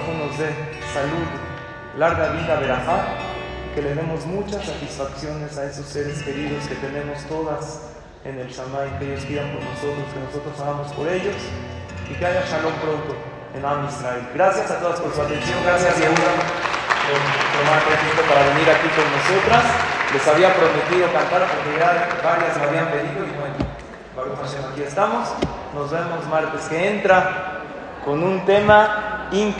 S1: Uno nos dé salud, larga vida, verajá, que le demos muchas satisfacciones a esos seres queridos que tenemos todas en el Shamay, que ellos pidan por nosotros, que nosotros hagamos por ellos y que haya shalom pronto en Am Israel. Gracias a todos por su atención, gracias Yehuda por tomar tiempo para venir aquí con nosotras. Les había prometido cantar porque ya varias me habían pedido y bueno, aquí estamos. Nos vemos martes que entra con un tema increíble.